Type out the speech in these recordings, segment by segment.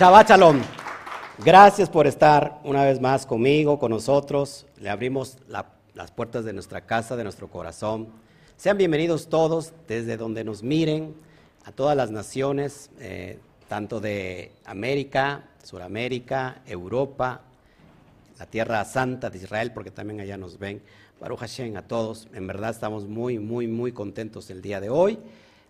Shabbat. Gracias por estar una vez más conmigo, con nosotros. Le abrimos las puertas de nuestra casa, de nuestro corazón. Sean bienvenidos todos desde donde nos miren, a todas las naciones, eh, tanto de América, Suramérica, Europa, la tierra santa de Israel, porque también allá nos ven. Baruch Hashem a todos. En verdad estamos muy, muy, muy contentos el día de hoy.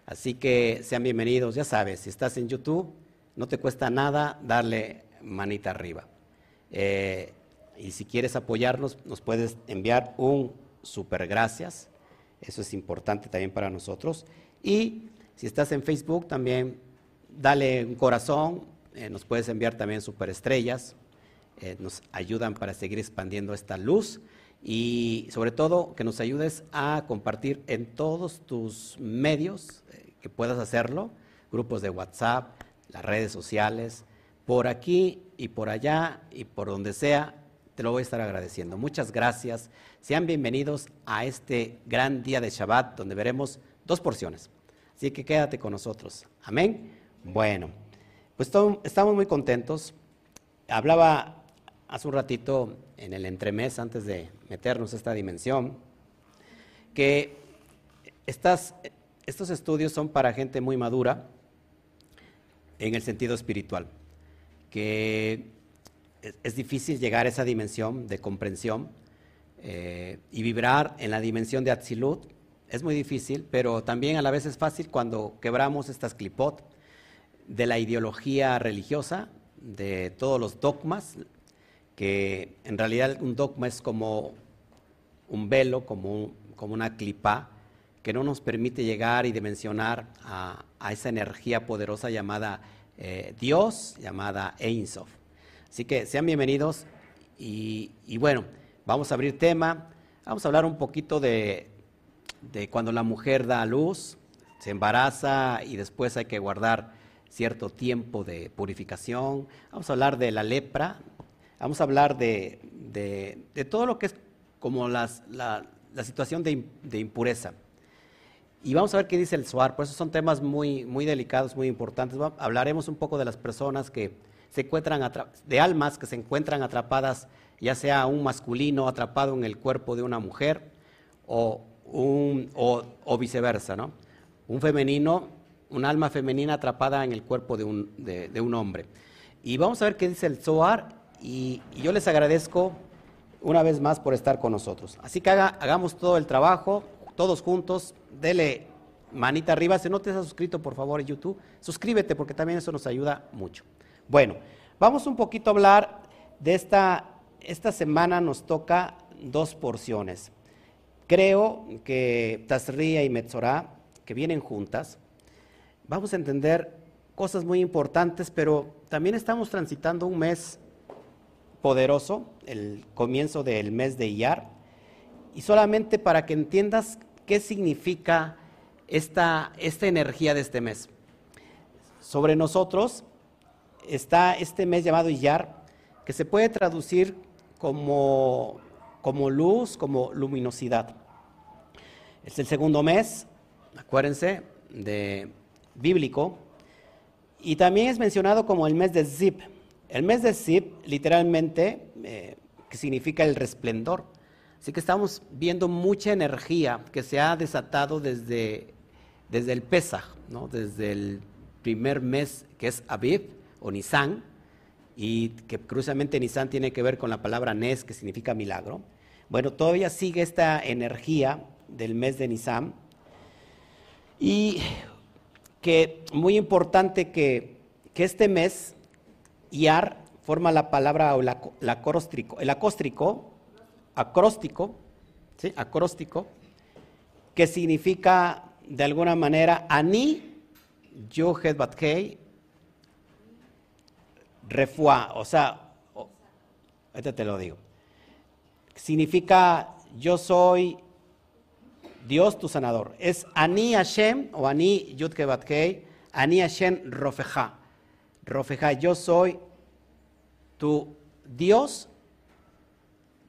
Así que sean bienvenidos. Ya sabes, si estás en YouTube, no te cuesta nada darle manita arriba. Eh, y si quieres apoyarnos, nos puedes enviar un super gracias. Eso es importante también para nosotros. Y si estás en Facebook, también dale un corazón. Eh, nos puedes enviar también super estrellas. Eh, nos ayudan para seguir expandiendo esta luz. Y sobre todo, que nos ayudes a compartir en todos tus medios que puedas hacerlo. Grupos de WhatsApp, las redes sociales, por aquí y por allá y por donde sea, te lo voy a estar agradeciendo. Muchas gracias. Sean bienvenidos a este gran día de Shabbat donde veremos dos porciones. Así que quédate con nosotros. Amén. Bueno, pues estamos muy contentos. Hablaba hace un ratito en el entremés, antes de meternos a esta dimensión, que estas, estos estudios son para gente muy madura, en el sentido espiritual, que es, difícil llegar a esa dimensión de comprensión eh, y vibrar en la dimensión de Atzilut. Es muy difícil, pero también a la vez es fácil cuando quebramos estas clipot de la ideología religiosa, de todos los dogmas, que en realidad un dogma es como un velo, como, como una clipa, que no nos permite llegar y dimensionar a, esa energía poderosa llamada eh, Dios, llamada Ein Sof. Así que sean bienvenidos y, bueno, vamos a abrir tema, vamos a hablar un poquito de, cuando la mujer da a luz, se embaraza y después hay que guardar cierto tiempo de purificación, vamos a hablar de la lepra, vamos a hablar de, todo lo que es como la, situación de impureza. Y vamos a ver qué dice el SUAR, por eso son temas muy, muy delicados, muy importantes. Hablaremos un poco de las personas que se encuentran, de almas que se encuentran atrapadas, ya sea un masculino atrapado en el cuerpo de una mujer o, un, o, viceversa, ¿no? Un femenino, un alma femenina atrapada en el cuerpo de un, de, un hombre. Y vamos a ver qué dice el SOAR y, yo les agradezco una vez más por estar con nosotros. Así que hagamos todo el trabajo, todos juntos, dele manita arriba. Si no te has suscrito, por favor, YouTube, suscríbete porque también eso nos ayuda mucho. Bueno, vamos un poquito a hablar de esta, esta semana nos toca dos porciones. Creo que Tazria y Metzorah, que vienen juntas, vamos a entender cosas muy importantes, pero también estamos transitando un mes poderoso, el comienzo del mes de Iyar, y solamente para que entiendas qué significa esta, esta energía de este mes. Sobre nosotros está este mes llamado Iyar, que se puede traducir como, como luz, como luminosidad. Es el segundo mes, acuérdense, de bíblico, y también es mencionado como el mes de Zip. El mes de Zip, literalmente, eh, que significa el resplendor. Así que estamos viendo mucha energía que se ha desatado desde, desde el Pesach, ¿no? desde el primer mes que es Aviv o Nisan, y que crucialmente Nisan tiene que ver con la palabra Nes, que significa milagro. Bueno, todavía sigue esta energía del mes de Nisan. Y que muy importante que, este mes, Iar, forma la palabra o la, el acóstrico, acróstico, acróstico, que significa de alguna manera ani, yohed batkei, refua, o sea, este te lo digo, significa yo soy Dios tu sanador. Es ani Hashem o ani yudke batkei, ani Hashem rofeja. Rofeja, yo soy tu Dios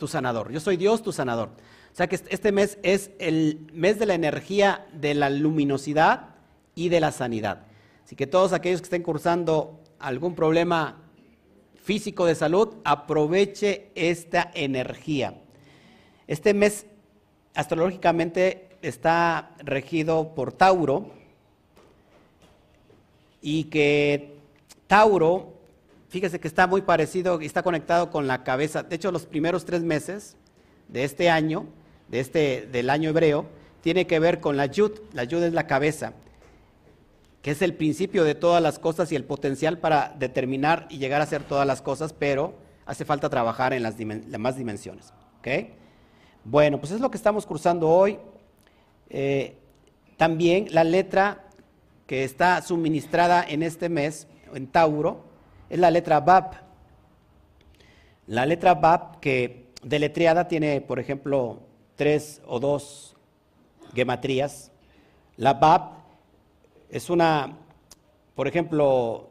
tu sanador. Yo soy Dios, tu sanador. O sea que este mes es el mes de la energía de la luminosidad y de la sanidad. Así que todos aquellos que estén cursando algún problema físico de salud, aproveche esta energía. Este mes astrológicamente está regido por Tauro y que Tauro, fíjese que está muy parecido y está conectado con la cabeza. De hecho, los primeros tres meses de este año, de este, del año hebreo, tiene que ver con la yud. La yud es la cabeza, que es el principio de todas las cosas y el potencial para determinar y llegar a hacer todas las cosas, pero hace falta trabajar en las demás dimensiones. Bueno, pues es lo que estamos cursando hoy. Eh, también la letra que está suministrada en este mes, en Tauro, es la letra Bab. La letra Bab que deletreada tiene, por ejemplo, tres o dos gematrías. La Bab es una, por ejemplo,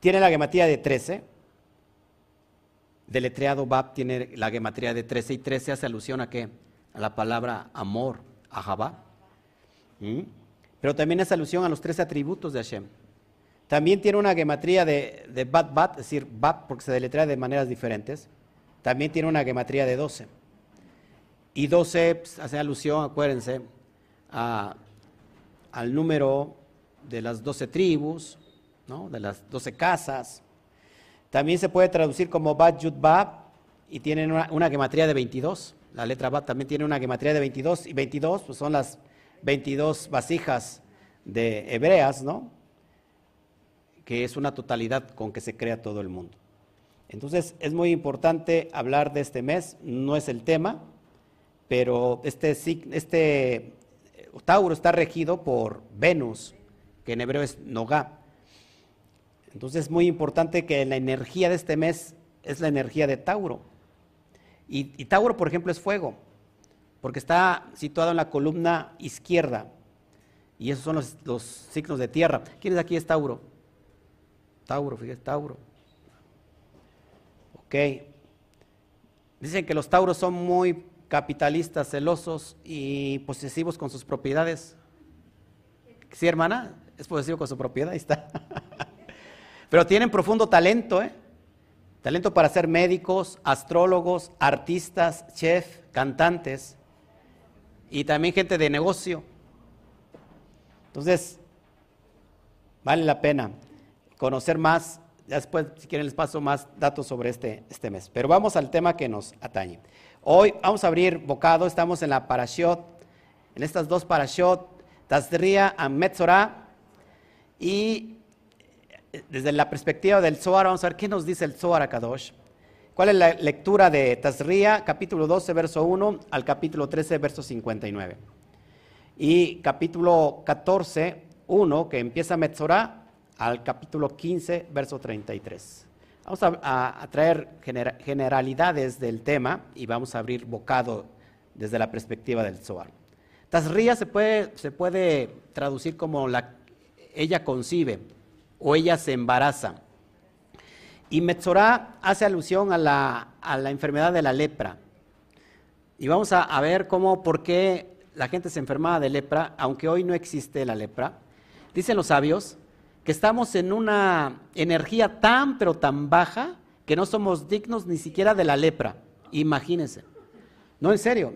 tiene la gematría de 13. Deletreado Bab tiene la gematría de 13 y 13 hace alusión a qué? A la palabra amor, a Jabá. ¿Mm? Pero también hace alusión a los tres atributos de Hashem. También tiene una gematría de, de Bat Bat, es decir, Bat porque se deletrea de maneras diferentes. También tiene una gematría de 12. Y 12 pues, hace alusión, acuérdense, al número de las 12 tribus, ¿no? de las 12 casas. También se puede traducir como Bat Yud Bab y tiene una, una gematría de 22. La letra Bat también tiene una gematría de 22 y 22 pues son las 22 vasijas de hebreas, ¿no? Que es una totalidad con que se crea todo el mundo. Entonces es muy importante hablar de este mes, no es el tema, pero este, este Tauro está regido por Venus, que en hebreo es Nogá. Entonces es muy importante que la energía de este mes es la energía de Tauro. Y, Tauro, por ejemplo, es fuego, porque está situado en la columna izquierda. Y esos son los, los signos de tierra. ¿Quién es aquí es Tauro? Tauro, fíjate, Tauro. Ok. Dicen que los Tauros son muy capitalistas, celosos y posesivos con sus propiedades. Sí, hermana, es posesivo con su propiedad, ahí está. Pero tienen profundo talento, ¿eh? Talento para ser médicos, astrólogos, artistas, chef, cantantes y también gente de negocio. Entonces, vale la pena conocer más. Después, si quieren, les paso más datos sobre este, este mes. Pero vamos al tema que nos atañe. Hoy vamos a abrir bocado, estamos en la parashot, en estas dos parashot, Tazria a Metzorah, y eh, desde la perspectiva del Zohar, vamos a ver qué nos dice el Zohar a Kadosh. ¿Cuál es la lectura de Tazria, capítulo 12, verso 1 al capítulo 13, verso 59? Y capítulo 14, 1, que empieza Metzorah, al capítulo 15, verso 33. Vamos a, traer generalidades del tema y vamos a abrir bocado desde la perspectiva del Zohar. Tazría se puede, se puede traducir como la, ella concibe o ella se embaraza. Y Metzorah hace alusión a la, a la enfermedad de la lepra. Y vamos a, a, ver cómo, por qué la gente se enfermaba de lepra, aunque hoy no existe la lepra. Dicen los sabios que estamos en una energía tan, pero tan baja, que no somos dignos ni siquiera de la lepra. Imagínense. No, en serio.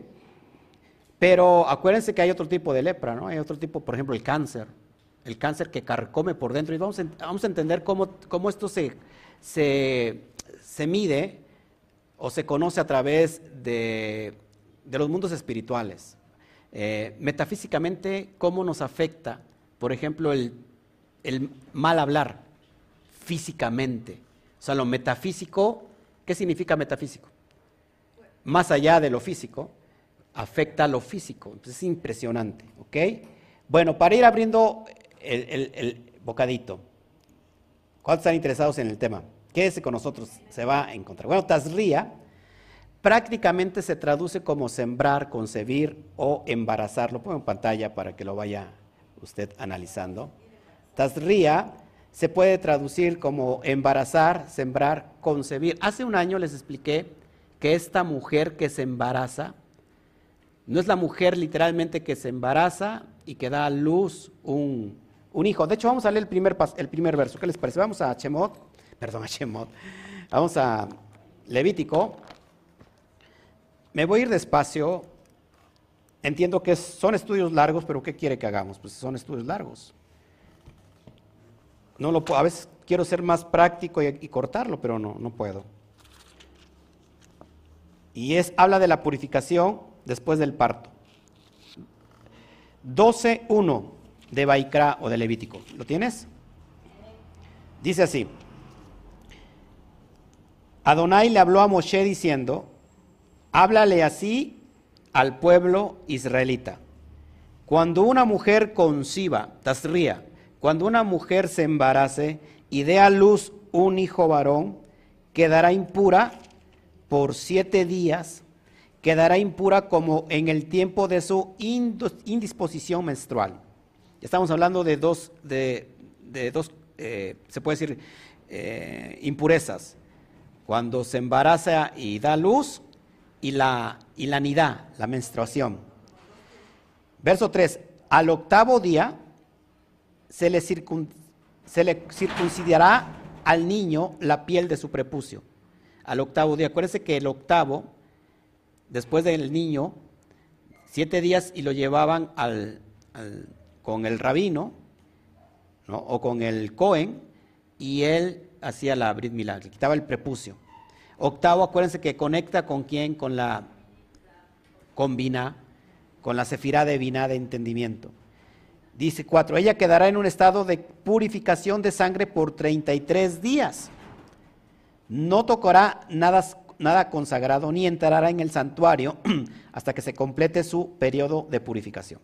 Pero acuérdense que hay otro tipo de lepra, ¿no? Hay otro tipo, por ejemplo, el cáncer. El cáncer que carcome por dentro. Y vamos a, vamos a entender cómo, cómo esto se, se, se, mide o se conoce a través de, de los mundos espirituales. Eh, metafísicamente, cómo nos afecta, por ejemplo, el el mal hablar físicamente. O sea, lo metafísico, ¿qué significa metafísico? Más allá de lo físico, afecta a lo físico. Entonces es impresionante, ¿ok? Bueno, para ir abriendo el, bocadito, ¿cuántos están interesados en el tema? Quédese con nosotros, se va a encontrar. Bueno, Tazría prácticamente se traduce como sembrar, concebir o embarazar. Lo pongo en pantalla para que lo vaya usted analizando. Tazría se puede traducir como embarazar, sembrar, concebir. Hace un año les expliqué que esta mujer que se embaraza, no es la mujer literalmente que se embaraza y que da a luz un, hijo. De hecho, vamos a leer el primer, el primer verso. ¿Qué les parece? Vamos a Chemot, perdón, a Chemot. Vamos a Levítico. Me voy a ir despacio. Entiendo que son estudios largos, pero ¿qué quiere que hagamos? Pues son estudios largos. No lo, a veces quiero ser más práctico y, cortarlo, pero no, no puedo. Y es, habla de la purificación después del parto. 12.1 de Baikra o de Levítico. ¿Lo tienes? Dice así. Adonai le habló a Moshe diciendo, háblale así al pueblo israelita. Cuando una mujer conciba, tasría, cuando una mujer se embarace y dé a luz un hijo varón, quedará impura por siete días, quedará impura como en el tiempo de su indisposición menstrual. Estamos hablando de dos, de, dos eh, se puede decir, eh, impurezas. Cuando se embaraza y da luz y la, y la nidad, la menstruación. Verso 3. Al octavo día se le, le circuncidará al niño la piel de su prepucio. Al octavo día. Acuérdense que el octavo, después del niño, siete días y lo llevaban al, con el rabino o con el Cohen y él hacía la Brit Milá, le quitaba el prepucio. Octavo, acuérdense que conecta con quién, con la con con la sefirá de Biná de entendimiento. Dice cuatro, ella quedará en un estado de purificación de sangre por 33 días. No tocará nada, nada consagrado ni entrará en el santuario hasta que se complete su periodo de purificación.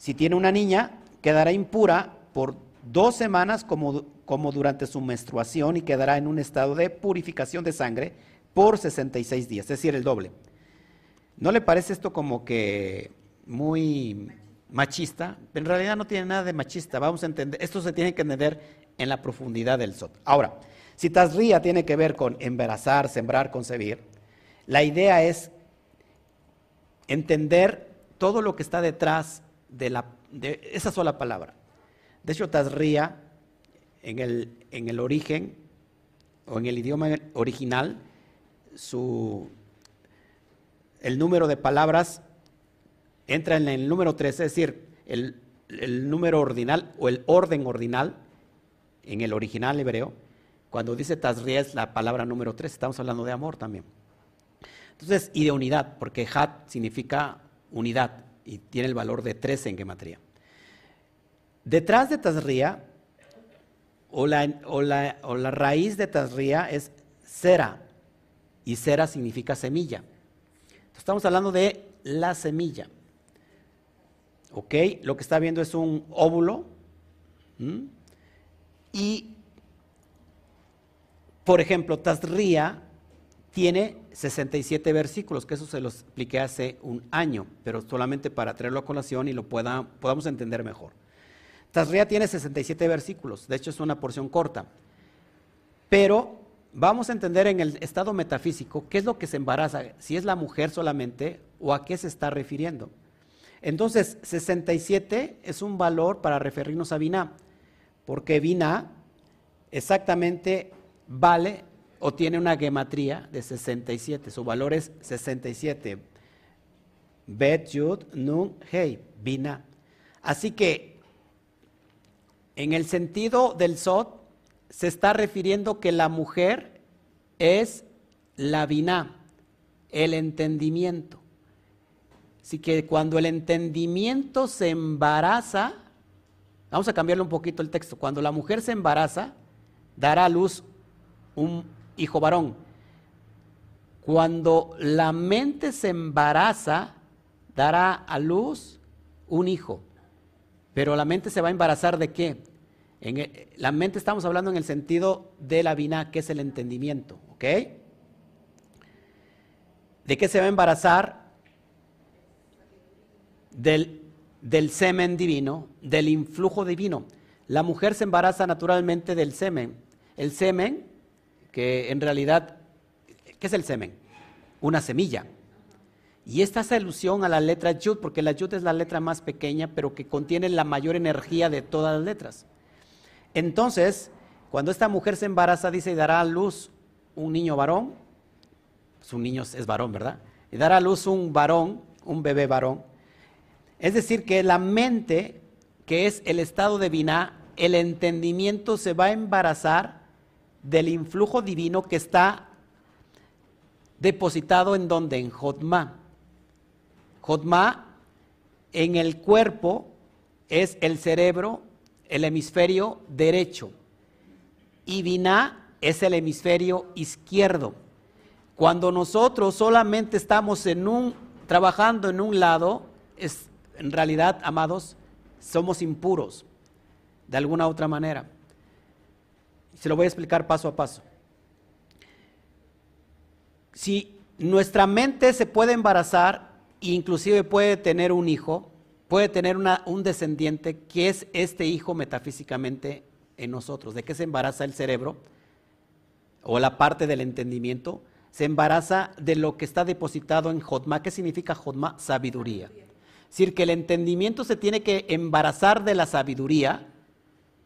Si tiene una niña, quedará impura por dos semanas como, como durante su menstruación y quedará en un estado de purificación de sangre por 66 días, es decir, el doble. ¿No le parece esto como que muy machista, en realidad no tiene nada de machista. Vamos a entender, esto se tiene que entender en la profundidad del SOT. Ahora, si Tazría tiene que ver con embarazar, sembrar, concebir, la idea es entender todo lo que está detrás de, la, de esa sola palabra. De hecho, Tazría, en el, en el origen o en el idioma original, su, el número de palabras entra en el número 3, es decir, el, número ordinal o el orden ordinal en el original hebreo. Cuando dice Tazria es la palabra número 3, estamos hablando de amor también. Entonces, y de unidad, porque Hat significa unidad y tiene el valor de 13 en gematría. Detrás de Tazria, o la, o la raíz de Tazria es Sera, y Sera significa semilla. Estamos hablando de la semilla. ¿Ok? Lo que está viendo es un óvulo. Y, por ejemplo, Tazría tiene 67 versículos, que eso se los expliqué hace un año, pero solamente para traerlo a colación y lo pueda, podamos entender mejor. Tazría tiene 67 versículos, de hecho es una porción corta, pero vamos a entender en el estado metafísico qué es lo que se embaraza, si es la mujer solamente o a qué se está refiriendo. Entonces, 67 es un valor para referirnos a Biná, porque Biná exactamente vale o tiene una gematría de 67. Su valor es 67. Bet, Yud, Nun, Hei, Biná. Así que, en el sentido del Sot, se está refiriendo que la mujer es la Biná, el entendimiento. Así que cuando el entendimiento se embaraza, vamos a cambiarle un poquito el texto, cuando la mujer se embaraza, dará a luz un hijo varón. Cuando la mente se embaraza, dará a luz un hijo. Pero la mente se va a embarazar de qué? La mente estamos hablando en el sentido de la vina, que es el entendimiento, ¿ok? ¿De qué se va a embarazar? del semen divino, del influjo divino. La mujer se embaraza naturalmente del semen. El semen, que en realidad, ¿qué es el semen? una semilla. Y esta hace alusión a la letra Yud, porque la Yud es la letra más pequeña, pero que contiene la mayor energía de todas las letras. Entonces, cuando esta mujer se embaraza, dice, y dará a luz un niño varón, su pues niño es varón, ¿verdad? Y dará a luz un varón, un bebé varón. Es decir, que la mente, que es el estado de Binah, el entendimiento se va a embarazar del influjo divino que está depositado en donde? En Jotma. Jotma en el cuerpo es el cerebro, el hemisferio derecho. Y Binah es el hemisferio izquierdo. Cuando nosotros solamente estamos en un, trabajando en un lado, es, en realidad, amados, somos impuros, de alguna otra manera. Se lo voy a explicar paso a paso. Si nuestra mente se puede embarazar, inclusive puede tener un hijo, puede tener un descendiente, que es este hijo metafísicamente en nosotros. ¿De qué se embaraza el cerebro? O la parte del entendimiento. Se embaraza de lo que está depositado en Jotma. ¿Qué significa Jotma? Sabiduría. Es decir, que el entendimiento se tiene que embarazar de la sabiduría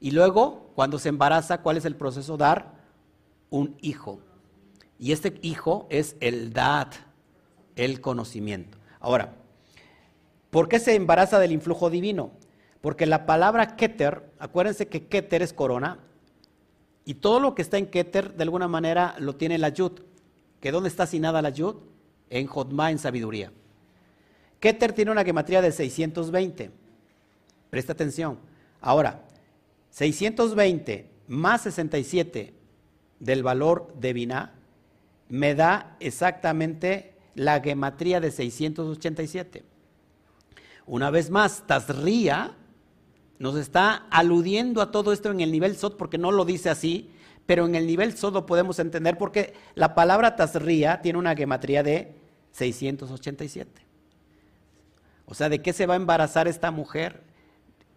y luego, cuando se embaraza, ¿cuál es el proceso? Dar un hijo. Y este hijo es el dad, el conocimiento. Ahora, ¿por qué se embaraza del influjo divino? Porque la palabra Keter, acuérdense que Keter es corona, y todo lo que está en Keter, de alguna manera, lo tiene la Yud. ¿Que dónde está asignada la Yud? En Jotma, en sabiduría. Keter tiene una gematría de 620. Presta atención. Ahora, 620 más 67 del valor de Binah me da exactamente la gematría de 687. Una vez más, Tazría nos está aludiendo a todo esto en el nivel Sod porque no lo dice así, pero en el nivel Sod lo podemos entender porque la palabra Tazría tiene una gematría de 687. O sea, ¿de qué se va a embarazar esta mujer?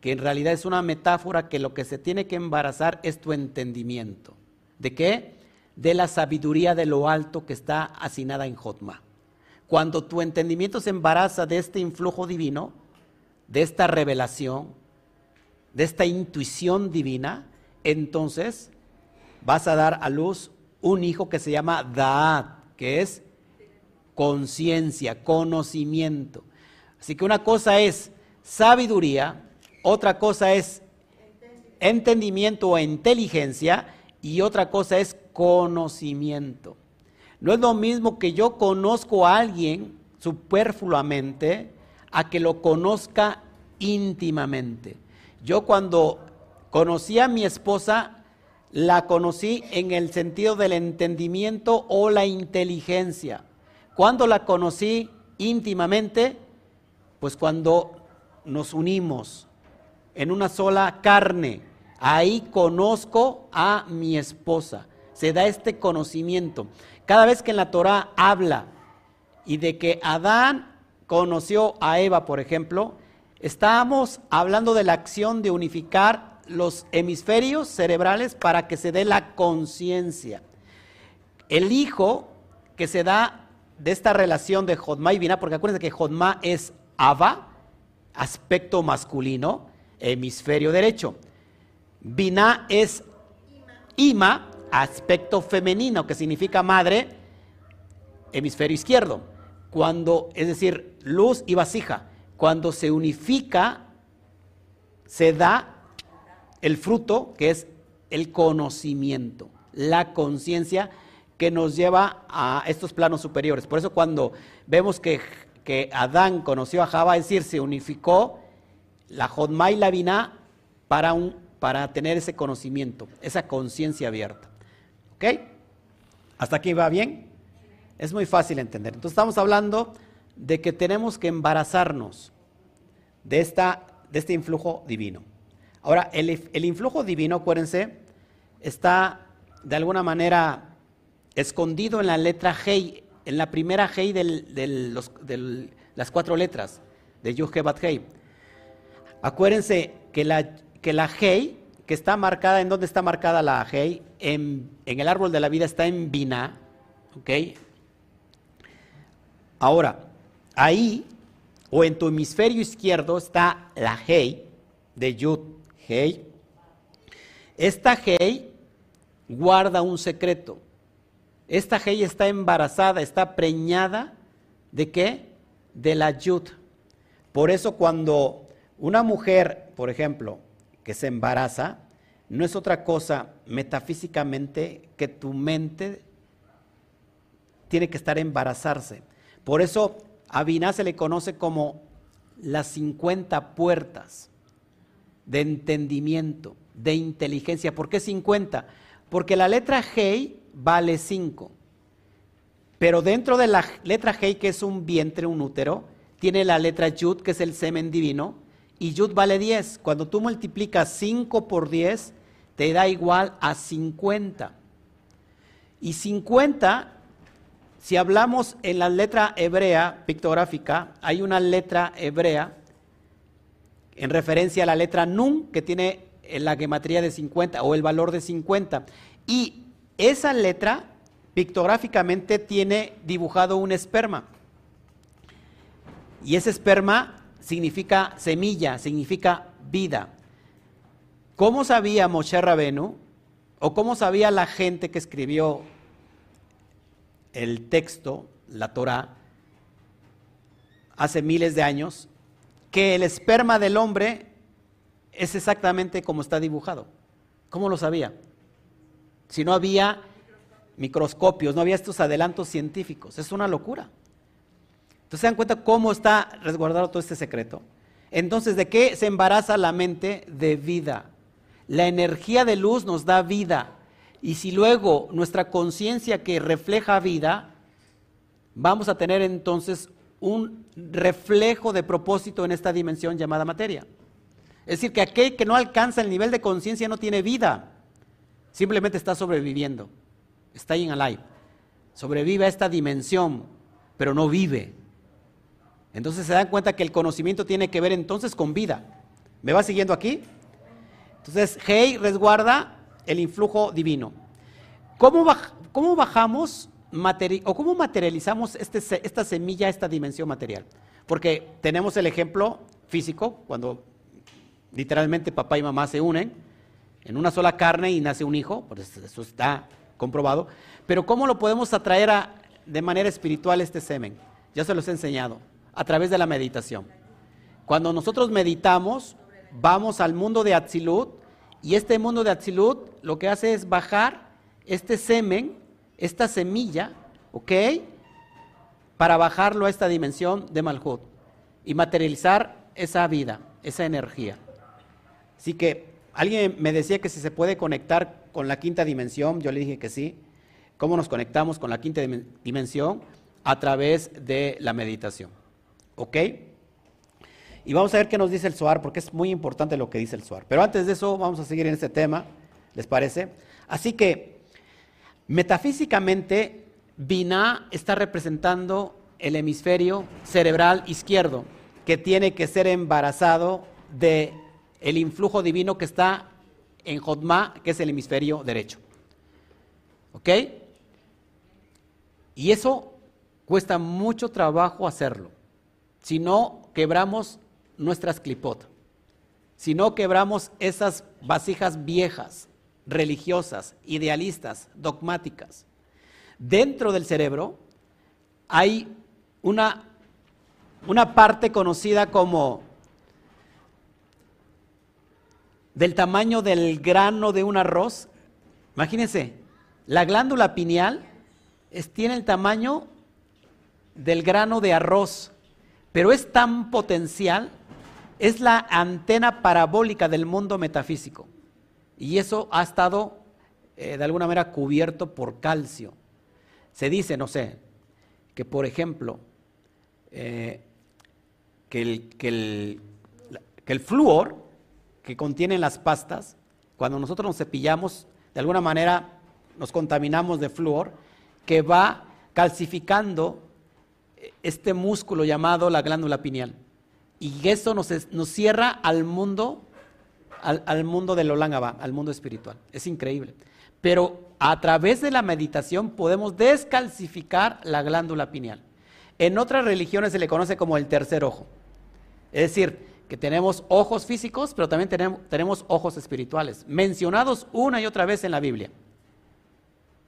Que en realidad es una metáfora que lo que se tiene que embarazar es tu entendimiento. ¿De qué? de la sabiduría de lo alto que está asignada en Jotma. Cuando tu entendimiento se embaraza de este influjo divino, de esta revelación, de esta intuición divina, entonces vas a dar a luz un hijo que se llama Daat, que es conciencia, conocimiento. Así que una cosa es sabiduría, otra cosa es entendimiento o inteligencia y otra cosa es conocimiento. No es lo mismo que yo conozco a alguien superfluamente a que lo conozca íntimamente. Yo cuando conocí a mi esposa, la conocí en el sentido del entendimiento o la inteligencia. Cuando la conocí íntimamente, pues cuando nos unimos en una sola carne, ahí conozco a mi esposa se da este conocimiento. Cada vez que en la Torah habla y de que Adán conoció a Eva, por ejemplo, estamos hablando de la acción de unificar los hemisferios cerebrales para que se dé la conciencia. El hijo que se da de esta relación de Jodma y Binah, porque acuérdense que Jodma es Ava, aspecto masculino, hemisferio derecho. Binah es Ima, aspecto femenino, que significa madre, hemisferio izquierdo. Cuando, es decir, luz y vasija, cuando se unifica, se da el fruto que es el conocimiento, la conciencia que nos lleva a estos planos superiores. Por eso cuando vemos que, que Adán conoció a Java, es decir, se unificó la Jodma y la Binah para, un, para tener ese conocimiento, esa conciencia abierta. ¿Ok? ¿Hasta aquí va bien? Es muy fácil entender. Entonces estamos hablando de que tenemos que embarazarnos de, esta, de este influjo divino. Ahora, el, influjo divino, acuérdense, está de alguna manera escondido en la letra Hei, en la primera Hei de las cuatro letras de Yuhebat Hei. Acuérdense que la, que la Hei que está marcada, ¿en dónde está marcada la Hei? En, el árbol de la vida está en Bina, ¿ok? Ahora, ahí o en tu hemisferio izquierdo está la Hei de Yud Hei. Esta Hei guarda un secreto. Esta Hei está embarazada, está preñada de qué? De la Yud. Por eso cuando una mujer, por ejemplo, que se embaraza, no es otra cosa metafísicamente que tu mente tiene que estar embarazarse. Por eso a Binah se le conoce como las 50 puertas de entendimiento, de inteligencia. ¿Por qué 50? Porque la letra Hei vale 5. Pero dentro de la letra Hei, que es un vientre, un útero, tiene la letra Yud, que es el semen divino, y Yud vale 10. Cuando tú multiplicas 5 por 10, te da igual a 50. Y 50 si hablamos en la letra hebrea pictográfica, hay una letra hebrea en referencia a la letra Nun, que tiene la gematría de 50 o el valor de 50. Y esa letra pictográficamente tiene dibujado un esperma. Y ese esperma significa semilla, significa vida. ¿Cómo sabía Moshe Rabenu o cómo sabía la gente que escribió el texto, la Torah, hace miles de años, que el esperma del hombre es exactamente como está dibujado. ¿Cómo lo sabía? Si no había microscopios, no había estos adelantos científicos. Es una locura. Entonces se dan cuenta cómo está resguardado todo este secreto. Entonces, ¿de qué se embaraza la mente? De vida. La energía de luz nos da vida. Y si luego nuestra conciencia que refleja vida, vamos a tener entonces un reflejo de propósito en esta dimensión llamada materia. Es decir, que aquel que no alcanza el nivel de conciencia no tiene vida, simplemente está sobreviviendo, está en alive. Sobrevive a esta dimensión, pero no vive. Entonces se dan cuenta que el conocimiento tiene que ver entonces con vida. ¿Me va siguiendo aquí? Entonces, Hei resguarda el influjo divino. ¿Cómo, bajamos o cómo materializamos este esta semilla, esta dimensión material? Porque tenemos el ejemplo físico, cuando literalmente papá y mamá se unen en una sola carne y nace un hijo, pues eso está comprobado. Pero ¿cómo lo podemos atraer de manera espiritual este semen? Ya se los he enseñado, a través de la meditación. Cuando nosotros meditamos, vamos al mundo de Atzilut, y este mundo de Atzilut lo que hace es bajar este semen, esta semilla, ¿ok? Para bajarlo a esta dimensión de Malhut y materializar esa vida, esa energía. Así que alguien me decía que si se puede conectar con la quinta dimensión, yo le dije que sí. ¿Cómo nos conectamos con la quinta dimensión? A través de la meditación. ¿Ok? Y vamos a ver qué nos dice el SOAR, porque es muy importante lo que dice el SOAR. Pero antes de eso, vamos a seguir en este tema, ¿les parece? Así que, metafísicamente, Binah está representando el hemisferio cerebral izquierdo, que tiene que ser embarazado de el influjo divino que está en Jodma, que es el hemisferio derecho. ¿Ok? Y eso cuesta mucho trabajo hacerlo. Si no quebramos nuestras clipot, si no quebramos esas vasijas viejas, religiosas, idealistas, dogmáticas. Dentro del cerebro hay una, una parte conocida como del tamaño del grano de un arroz. Imagínense, la glándula pineal tiene el tamaño del grano de arroz, pero es tan potencial es la antena parabólica del mundo metafísico. Y eso ha estado eh, de alguna manera cubierto por calcio. Se dice, no sé, que por ejemplo, eh, que, el, que, el, que el flúor que contienen las pastas, cuando nosotros nos cepillamos, de alguna manera nos contaminamos de flúor, que va calcificando este músculo llamado la glándula pineal. Y eso nos, nos cierra al mundo, al, mundo del Olangaba, al mundo espiritual. Es increíble. Pero a través de la meditación podemos descalcificar la glándula pineal. En otras religiones se le conoce como el tercer ojo. Es decir, que tenemos ojos físicos, pero también tenemos, tenemos ojos espirituales, mencionados una y otra vez en la Biblia.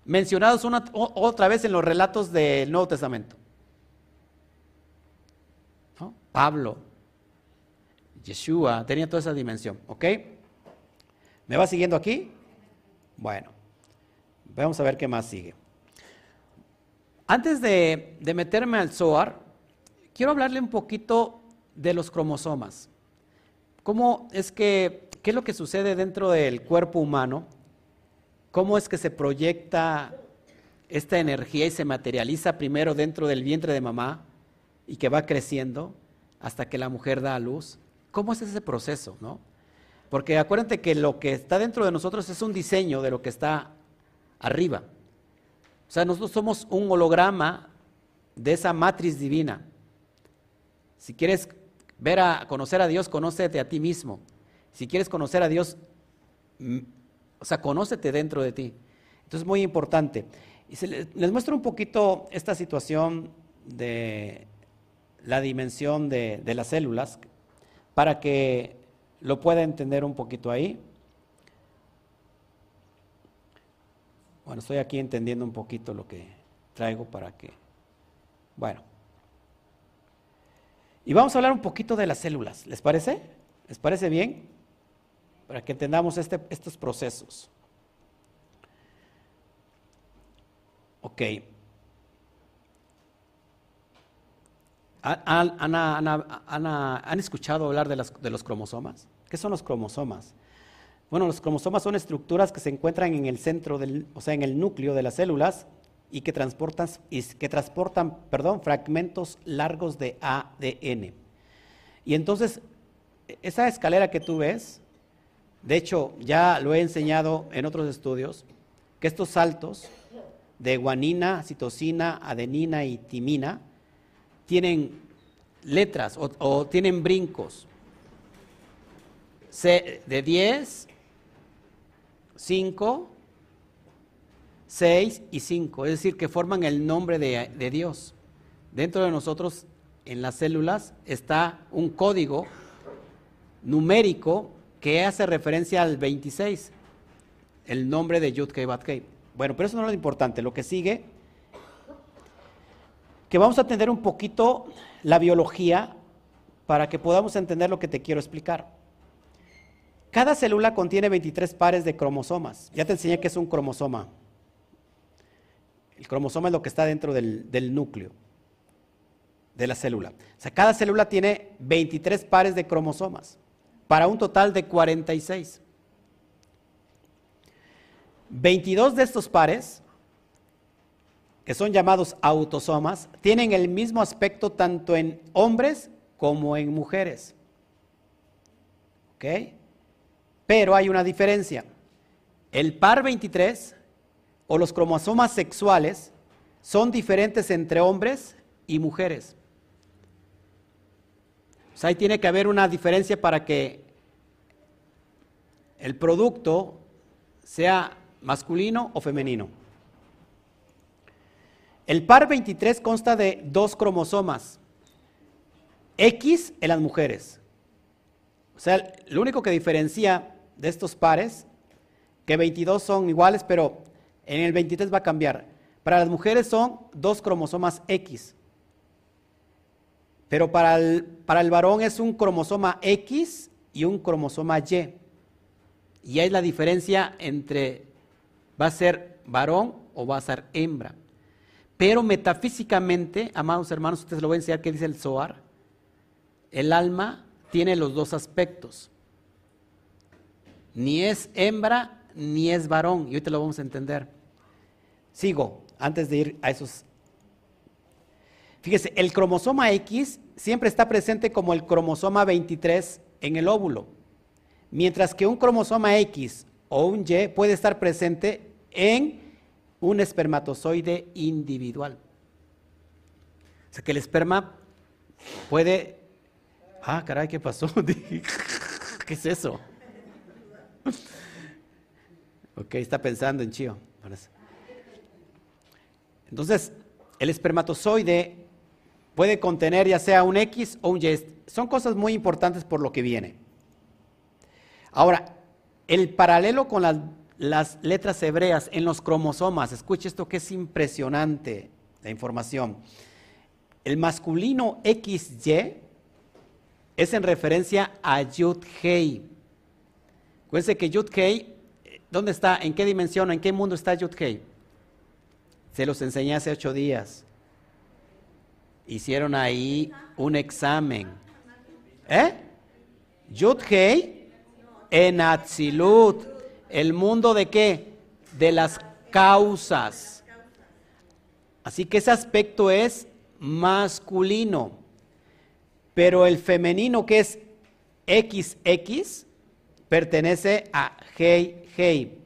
Mencionados una, otra vez en los relatos del Nuevo Testamento. Pablo, Yeshua, tenía toda esa dimensión, ¿ok? ¿Me va siguiendo aquí? Bueno, vamos a ver qué más sigue. Antes de, meterme al Zohar, quiero hablarle un poquito de los cromosomas. ¿Cómo es que, qué es lo que sucede dentro del cuerpo humano? ¿Cómo es que se proyecta esta energía y se materializa primero dentro del vientre de mamá y que va creciendo hasta que la mujer da a luz? ¿Cómo es ese proceso, no? Porque acuérdate que lo que está dentro de nosotros es un diseño de lo que está arriba. O sea, nosotros somos un holograma de esa matriz divina. Si quieres ver a conocer a Dios, conócete a ti mismo. Si quieres conocer a Dios, o sea, conócete dentro de ti. Entonces es muy importante. Y les, muestro un poquito esta situación de la dimensión de, de las células para que lo pueda entender un poquito ahí. Bueno, estoy aquí entendiendo un poquito lo que traigo para que... Bueno. Y vamos a hablar un poquito de las células. ¿Les parece? ¿Les parece bien? Para que entendamos este, estos procesos. Ok. ¿Han escuchado hablar de, los cromosomas? ¿Qué son los cromosomas? Bueno, los cromosomas son estructuras que se encuentran en el centro, o sea, en el núcleo de las células y que transportan, que transportan perdón, fragmentos largos de ADN. Y entonces, esa escalera que tú ves, de hecho, ya lo he enseñado en otros estudios, que estos saltos de guanina, citosina, adenina y timina tienen letras o, tienen brincos de 10 5, 6 y 5, es decir, que forman el nombre de, Dios. Dentro de nosotros, en las células, está un código numérico que hace referencia al 26, el nombre de Yud Bat Bueno, pero eso no es lo importante. Lo que sigue, que vamos a entender un poquito la biología para que podamos entender lo que te quiero explicar. Cada célula contiene 23 pares de cromosomas. Ya te enseñé que es un cromosoma. El cromosoma es lo que está dentro del, núcleo de la célula. O sea, cada célula tiene 23 pares de cromosomas para un total de 46. 22 de estos pares, que son llamados autosomas, tienen el mismo aspecto tanto en hombres como en mujeres. ¿Ok? Pero hay una diferencia. El par 23 o los cromosomas sexuales son diferentes entre hombres y mujeres. O sea, ahí tiene que haber una diferencia para que el producto sea masculino o femenino. El par 23 consta de dos cromosomas, X en las mujeres. O sea, lo único que diferencia de estos pares, que 22 son iguales, pero en el 23 va a cambiar. Para las mujeres son dos cromosomas X. Pero para el, para el varón es un cromosoma X y un cromosoma Y. Y ahí es la diferencia entre va a ser varón o va a ser hembra. Pero metafísicamente, amados hermanos, ustedes lo voy a enseñar que dice el Zohar, el alma tiene los dos aspectos. Ni es hembra ni es varón. Y te lo vamos a entender. Sigo, antes de ir a esos. Fíjese, el cromosoma X siempre está presente como el cromosoma 23 en el óvulo. Mientras que un cromosoma X o un Y puede estar presente en un espermatozoide individual. O sea que el esperma puede... Ah, caray, ¿qué pasó? ¿Qué es eso? ok, está pensando en Chío. Entonces, el espermatozoide puede contener ya sea un X o un Y. Son cosas muy importantes por lo que viene. Ahora, el paralelo con las, las letras hebreas en los cromosomas, escuche esto que es impresionante, la información. El masculino XY es en referencia a Yud Hei. Acuérdense que Yud Hei, ¿dónde está? ¿En qué dimensión? ¿En qué mundo está Yud Hei? Se los enseñé hace ocho días. Hicieron ahí un examen. ¿Eh? Yud Hei en Atzilut. ¿El mundo de qué? De las causas. Así que ese aspecto es masculino. Pero el femenino que es XX pertenece a Hei Hei.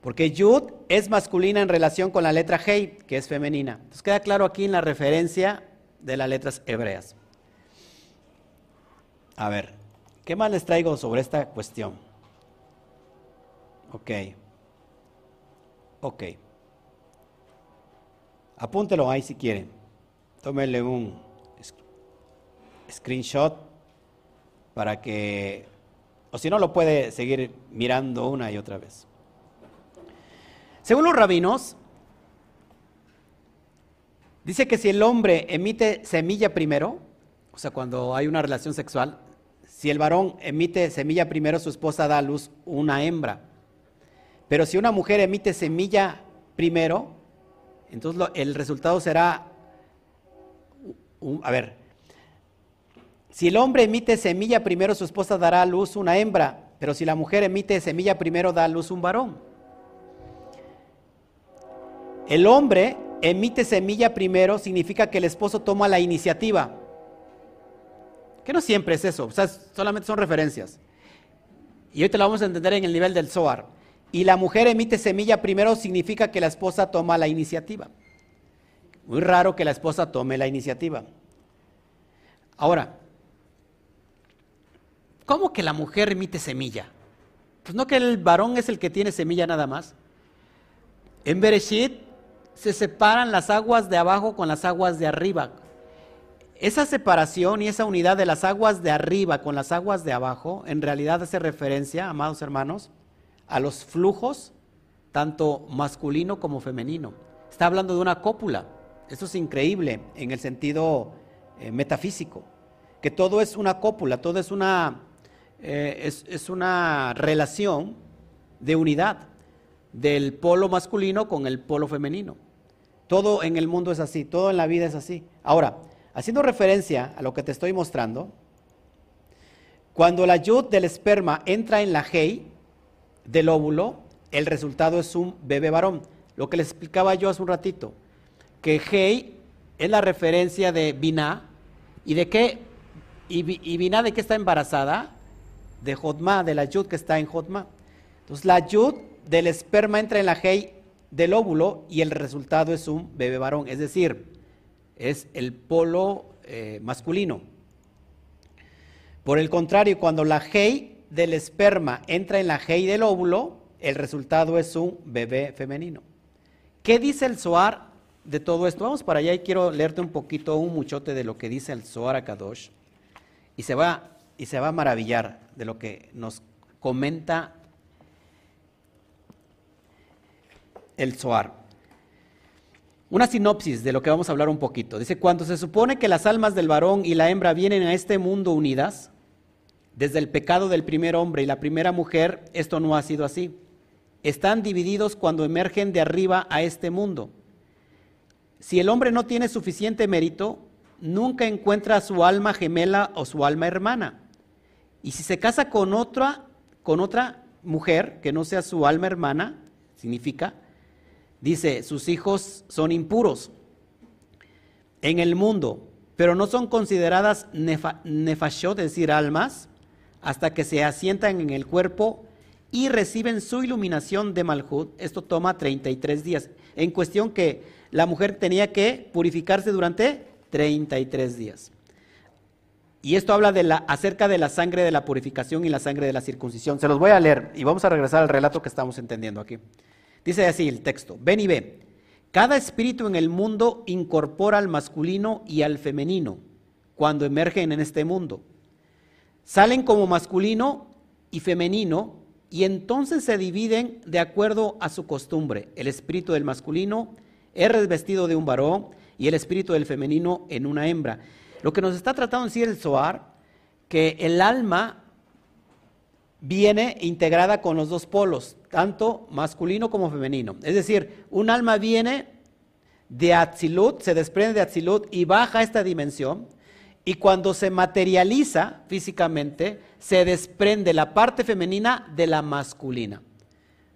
Porque Yud es masculina en relación con la letra Hei, que es femenina. Entonces queda claro aquí en la referencia de las letras hebreas. A ver, ¿qué más les traigo sobre esta cuestión? Ok. Ok. Apúntelo ahí si quieren. Tómenle un screenshot para que, o si no, lo puede seguir mirando una y otra vez. Según los rabinos, dice que si el hombre emite semilla primero, o sea, cuando hay una relación sexual, si el varón emite semilla primero, su esposa da a luz una hembra. Pero si una mujer emite semilla primero, entonces el resultado será, a ver, si el hombre emite semilla primero, su esposa dará a luz una hembra, pero si la mujer emite semilla primero, da a luz un varón. El hombre emite semilla primero significa que el esposo toma la iniciativa. Que no siempre es eso, o sea, solamente son referencias. Y hoy te lo vamos a entender en el nivel del Zohar. Y la mujer emite semilla primero significa que la esposa toma la iniciativa. Muy raro que la esposa tome la iniciativa. Ahora, ¿Cómo que la mujer emite semilla? Pues no que el varón es el que tiene semilla nada más. En Bereshit se separan las aguas de abajo con las aguas de arriba. Esa separación y esa unidad de las aguas de arriba con las aguas de abajo en realidad hace referencia, amados hermanos, a los flujos tanto masculino como femenino. Está hablando de una cópula. Eso es increíble en el sentido eh, metafísico, que todo es una cópula, todo es una eh, es, una relación de unidad del polo masculino con el polo femenino. Todo en el mundo es así, todo en la vida es así. Ahora, haciendo referencia a lo que te estoy mostrando, cuando la yud del esperma entra en la hei del óvulo, el resultado es un bebé varón. Lo que les explicaba yo hace un ratito, que hei es la referencia de Binah, y de qué, y, y de qué está embarazada, de Jotma, de la yud que está en Jotma. Entonces la yud del esperma entra en la hei del óvulo y el resultado es un bebé varón, es decir, es el polo eh, masculino. Por el contrario, cuando la hei del esperma entra en la hei del óvulo, el resultado es un bebé femenino. ¿Qué dice el Zohar de todo esto? Vamos para allá y quiero leerte un poquito, un muchote de lo que dice el Zohar Akadosh. Y se va y se va a maravillar de lo que nos comenta el Zohar. Una sinopsis de lo que vamos a hablar un poquito. Dice, cuando se supone que las almas del varón y la hembra vienen a este mundo unidas, desde el pecado del primer hombre y la primera mujer, esto no ha sido así. Están divididos cuando emergen de arriba a este mundo. Si el hombre no tiene suficiente mérito, nunca encuentra su alma gemela o su alma hermana. Y si se casa con otra, con otra mujer que no sea su alma hermana, significa, dice, sus hijos son impuros en el mundo, pero no son consideradas nefashot, es decir, almas, hasta que se asientan en el cuerpo y reciben su iluminación de Malhut. Esto toma 33 días. En cuestión que la mujer tenía que purificarse durante 33 días. Y esto habla de la, acerca de la sangre de la purificación y la sangre de la circuncisión. Se los voy a leer y vamos a regresar al relato que estamos entendiendo aquí. Dice así el texto, ven y ve, Cada espíritu en el mundo incorpora al masculino y al femenino cuando emergen en este mundo. Salen como masculino y femenino y entonces se dividen de acuerdo a su costumbre. El espíritu del masculino es revestido de un varón y el espíritu del femenino en una hembra. Lo que nos está tratando de decir el Zohar, que el alma viene integrada con los dos polos, tanto masculino como femenino. Es decir, un alma viene de Atzilut, se desprende de Atzilut y baja a esta dimensión, y cuando se materializa físicamente, se desprende la parte femenina de la masculina.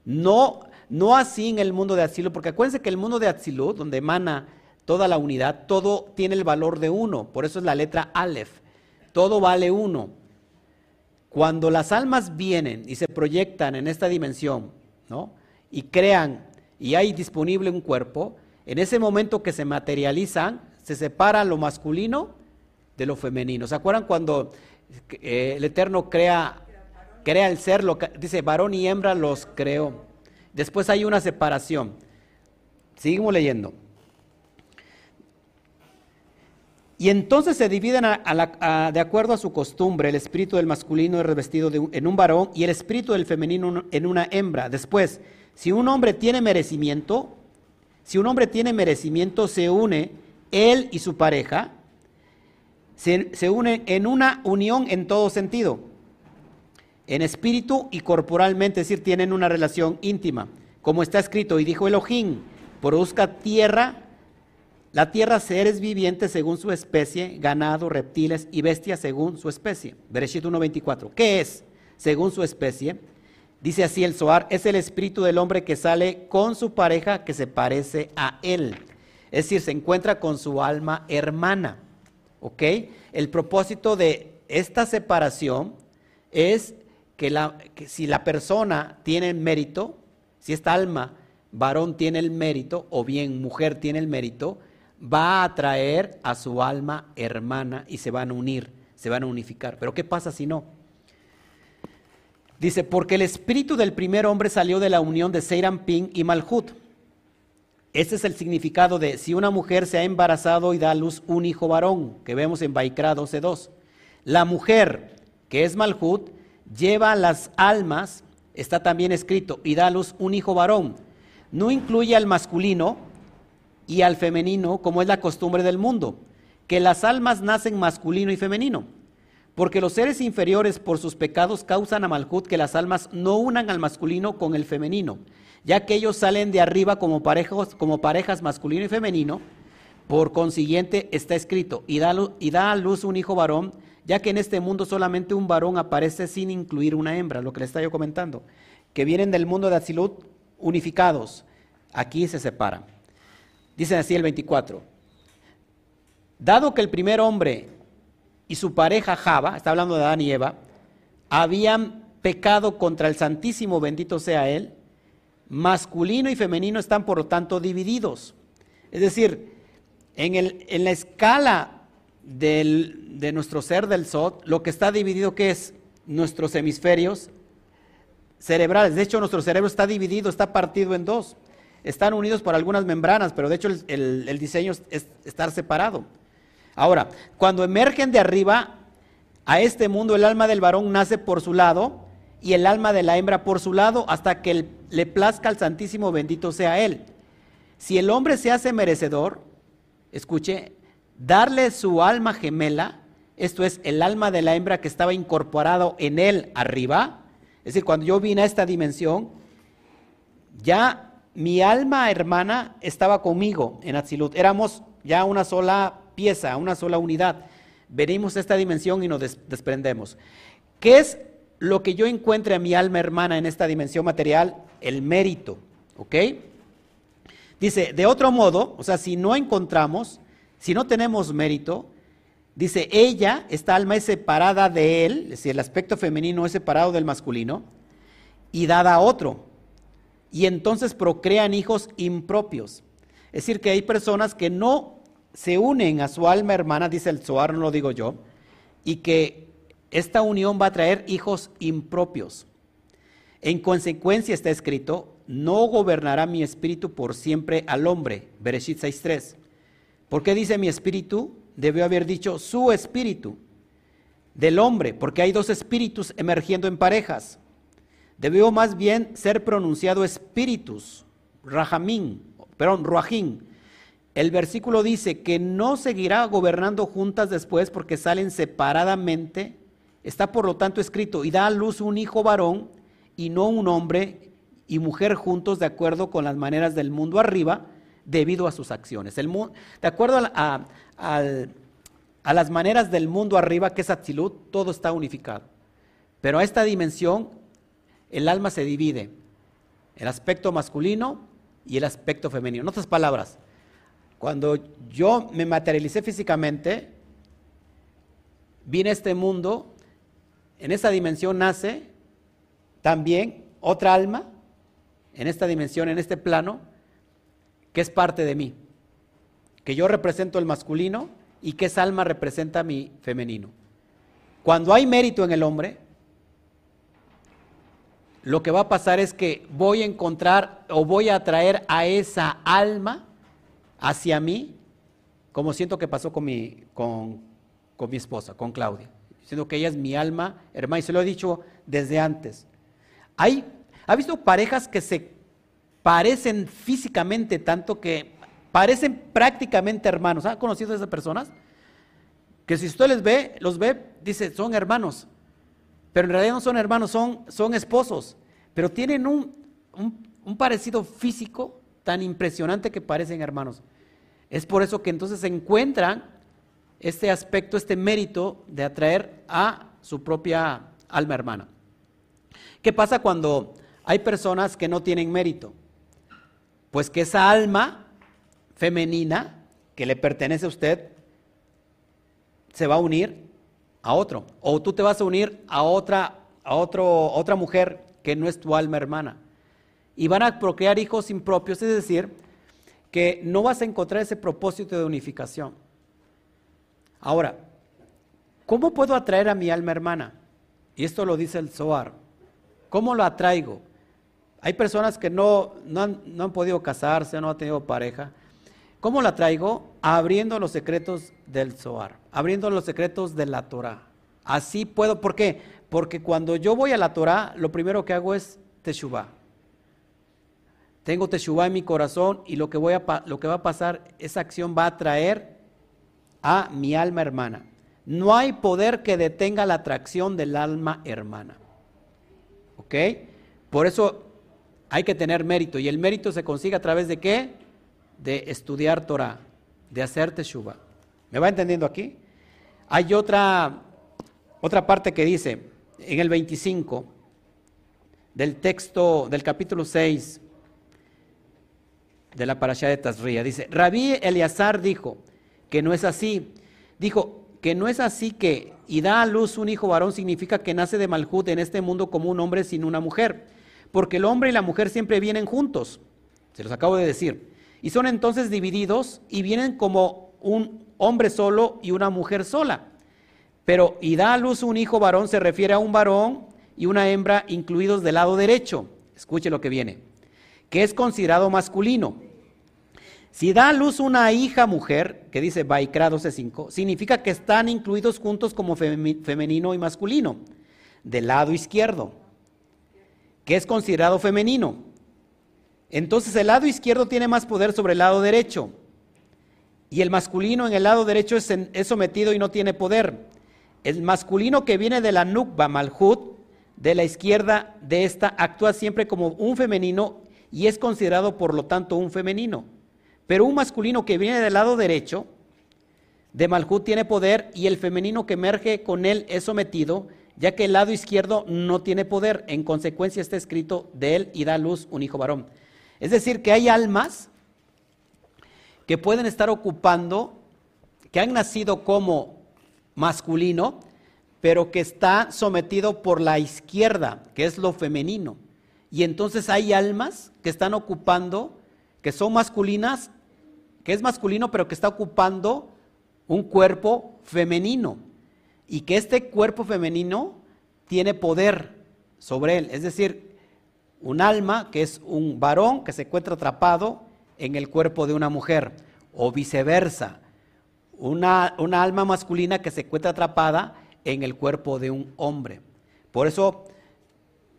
No, no así en el mundo de Atzilut, porque acuérdense que el mundo de Atzilut, donde emana toda la unidad, todo tiene el valor de uno, por eso es la letra Aleph, todo vale uno. Cuando las almas vienen y se proyectan en esta dimensión, ¿no? Y crean y hay disponible un cuerpo, en ese momento que se materializan, se separa lo masculino de lo femenino. ¿Se acuerdan cuando eh, el Eterno crea, crea el ser, lo, dice varón y hembra los creó? Después hay una separación. Seguimos leyendo. Y entonces se dividen de acuerdo a su costumbre. El espíritu del masculino es revestido en un varón y el espíritu del femenino en una hembra. Después, si un hombre tiene merecimiento, si un hombre tiene merecimiento, se une él y su pareja, se, se unen en una unión en todo sentido, en espíritu y corporalmente, es decir, tienen una relación íntima. Como está escrito, y dijo Elohim, produzca tierra la tierra seres vivientes según su especie, ganado, reptiles y bestias según su especie. Bereshit 1.24. ¿Qué es? Según su especie. Dice así el Zohar, es el espíritu del hombre que sale con su pareja que se parece a él. Es decir, se encuentra con su alma hermana. ¿Ok? El propósito de esta separación es que, si la persona tiene mérito, si esta alma varón tiene el mérito o bien mujer tiene el mérito, va a atraer a su alma hermana y se van a unir, se van a unificar. Pero ¿qué pasa si no? Dice, porque el espíritu del primer hombre salió de la unión de Ping y Malhut. Ese es el significado de si una mujer se ha embarazado y da a luz un hijo varón, que vemos en Baikra 12.2. La mujer, que es Malhut, lleva las almas, está también escrito, y da a luz un hijo varón. No incluye al masculino, y al femenino, como es la costumbre del mundo, que las almas nacen masculino y femenino, porque los seres inferiores por sus pecados causan a Malhut que las almas no unan al masculino con el femenino, ya que ellos salen de arriba como parejas, como parejas masculino y femenino, por consiguiente está escrito, y da, a luz un hijo varón, ya que en este mundo solamente un varón aparece sin incluir una hembra, lo que le estaba yo comentando, que vienen del mundo de Azilut unificados, aquí se separan. Dice así el 24. Dado que el primer hombre y su pareja Java, está hablando de Adán y Eva, habían pecado contra el Santísimo, bendito sea Él, masculino y femenino están por lo tanto divididos. Es decir, en, el, en la escala de nuestro ser del Sot, lo que está dividido, que es nuestros hemisferios cerebrales. De hecho, nuestro cerebro está dividido, está partido en dos están unidos por algunas membranas, pero de hecho el, diseño es, estar separado. Ahora, cuando emergen de arriba a este mundo, el alma del varón nace por su lado y el alma de la hembra por su lado hasta que le plazca al Santísimo bendito sea él. Si el hombre se hace merecedor, escuche, darle su alma gemela, esto es el alma de la hembra que estaba incorporado en él arriba, es decir, cuando yo vine a esta dimensión, ya mi alma hermana estaba conmigo en Atzilut. Éramos ya una sola pieza, una sola unidad. Venimos a esta dimensión y nos desprendemos. ¿Qué es lo que yo encuentre a mi alma hermana en esta dimensión material? El mérito. ¿Ok? Dice, de otro modo, o sea, si no encontramos, si no tenemos mérito, dice, ella, esta alma es separada de él, es decir, el aspecto femenino es separado del masculino, y dada a otro y entonces procrean hijos impropios. Es decir, que hay personas que no se unen a su alma hermana, dice el Zohar, no lo digo yo, y que esta unión va a traer hijos impropios. En consecuencia está escrito, no gobernará mi espíritu por siempre al hombre. Bereshit 6.3. ¿Por qué dice mi espíritu? Debió haber dicho su espíritu del hombre, porque hay dos espíritus emergiendo en parejas. Debió más bien ser pronunciado espíritus, rajamín, perdón, ruajín. El versículo dice que no seguirá gobernando juntas después porque salen separadamente. Está por lo tanto escrito, y da a luz un hijo varón y no un hombre y mujer juntos de acuerdo con las maneras del mundo arriba debido a sus acciones. El, de acuerdo a, las maneras del mundo arriba, que es Atzilut, todo está unificado. Pero a esta dimensión el alma se divide, el aspecto masculino y el aspecto femenino. En otras palabras, cuando yo me materialicé físicamente, vine a este mundo, en esta dimensión nace también otra alma, en esta dimensión, en este plano, que es parte de mí, que yo represento el masculino y que esa alma representa mi femenino. Cuando hay mérito en el hombre, lo que va a pasar es que voy a encontrar o voy a atraer a esa alma hacia mí, como siento que pasó con mi, con, mi esposa, con Claudia. Siento que ella es mi alma hermana y se lo he dicho desde antes. Hay, ¿Ha visto parejas que se parecen físicamente tanto que parecen prácticamente hermanos? ¿Ha conocido a esas personas? Que si usted les ve, los ve, dice, son hermanos pero en realidad no son hermanos, son, son esposos, pero tienen un, un, parecido físico tan impresionante que parecen hermanos. Es por eso que entonces se encuentran este aspecto, este mérito de atraer a su propia alma hermana. ¿Qué pasa cuando hay personas que no tienen mérito? Pues que esa alma femenina que le pertenece a usted se va a unir a otro. O tú te vas a unir a otra, a otro, otra mujer que no es tu alma hermana. Y van a procrear hijos impropios, es decir, que no vas a encontrar ese propósito de unificación. Ahora, ¿cómo puedo atraer a mi alma hermana? Y esto lo dice el Zohar. ¿Cómo lo atraigo? Hay personas que no, no, han, no han podido casarse, no han tenido pareja. ¿Cómo la traigo? Abriendo los secretos del Zohar, abriendo los secretos de la Torah. Así puedo, ¿por qué? Porque cuando yo voy a la Torah, lo primero que hago es Teshuvah. Tengo Teshuvah en mi corazón y lo que, voy a, lo que va a pasar, esa acción va a traer a mi alma hermana. No hay poder que detenga la atracción del alma hermana. ¿Ok? Por eso hay que tener mérito. ¿Y el mérito se consigue a través de qué? de estudiar Torah, de hacer teshuva. ¿Me va entendiendo aquí? Hay otra, otra parte que dice en el 25 del texto del capítulo 6 de la parasha de Tazria. Dice, Rabí Eleazar dijo que no es así. Dijo que no es así que y da a luz un hijo varón significa que nace de Malhut en este mundo como un hombre sin una mujer. Porque el hombre y la mujer siempre vienen juntos. Se los acabo de decir. Y son entonces divididos y vienen como un hombre solo y una mujer sola. Pero y da a luz un hijo varón se refiere a un varón y una hembra incluidos del lado derecho. Escuche lo que viene. Que es considerado masculino. Si da a luz una hija mujer, que dice Baikra 12.5, significa que están incluidos juntos como femenino y masculino, del lado izquierdo, que es considerado femenino. Entonces el lado izquierdo tiene más poder sobre el lado derecho. Y el masculino en el lado derecho es, sometido y no tiene poder. El masculino que viene de la Nukba Malhut, de la izquierda de esta, actúa siempre como un femenino y es considerado por lo tanto un femenino. Pero un masculino que viene del lado derecho de Malhut tiene poder y el femenino que emerge con él es sometido, ya que el lado izquierdo no tiene poder. En consecuencia está escrito de él y da luz un hijo varón. Es decir, que hay almas que pueden estar ocupando, que han nacido como masculino, pero que está sometido por la izquierda, que es lo femenino. Y entonces hay almas que están ocupando, que son masculinas, que es masculino, pero que está ocupando un cuerpo femenino. Y que este cuerpo femenino tiene poder sobre él. Es decir, un alma que es un varón que se encuentra atrapado en el cuerpo de una mujer, o viceversa, una, una alma masculina que se encuentra atrapada en el cuerpo de un hombre. Por eso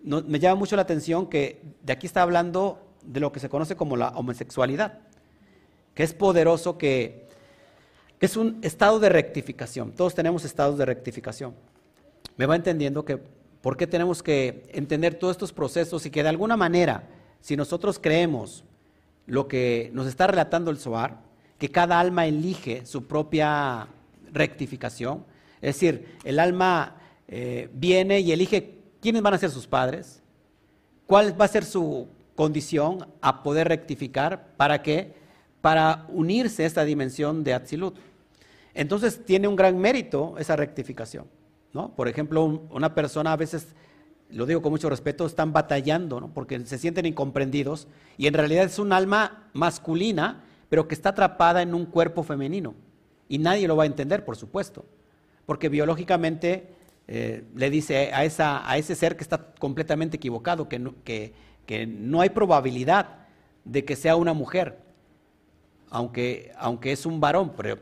me llama mucho la atención que de aquí está hablando de lo que se conoce como la homosexualidad, que es poderoso, que, que es un estado de rectificación. Todos tenemos estados de rectificación. Me va entendiendo que por qué tenemos que entender todos estos procesos y que de alguna manera, si nosotros creemos lo que nos está relatando el Zohar, que cada alma elige su propia rectificación, es decir, el alma eh, viene y elige quiénes van a ser sus padres, cuál va a ser su condición a poder rectificar, ¿para qué? Para unirse a esta dimensión de Atzilut. Entonces tiene un gran mérito esa rectificación. ¿no? Por ejemplo, una persona a veces, lo digo con mucho respeto, están batallando ¿no? porque se sienten incomprendidos y en realidad es un alma masculina, pero que está atrapada en un cuerpo femenino. Y nadie lo va a entender, por supuesto, porque biológicamente eh, le dice a, esa, a ese ser que está completamente equivocado, que que, que no hay probabilidad de que sea una mujer, aunque, aunque es un varón, pero,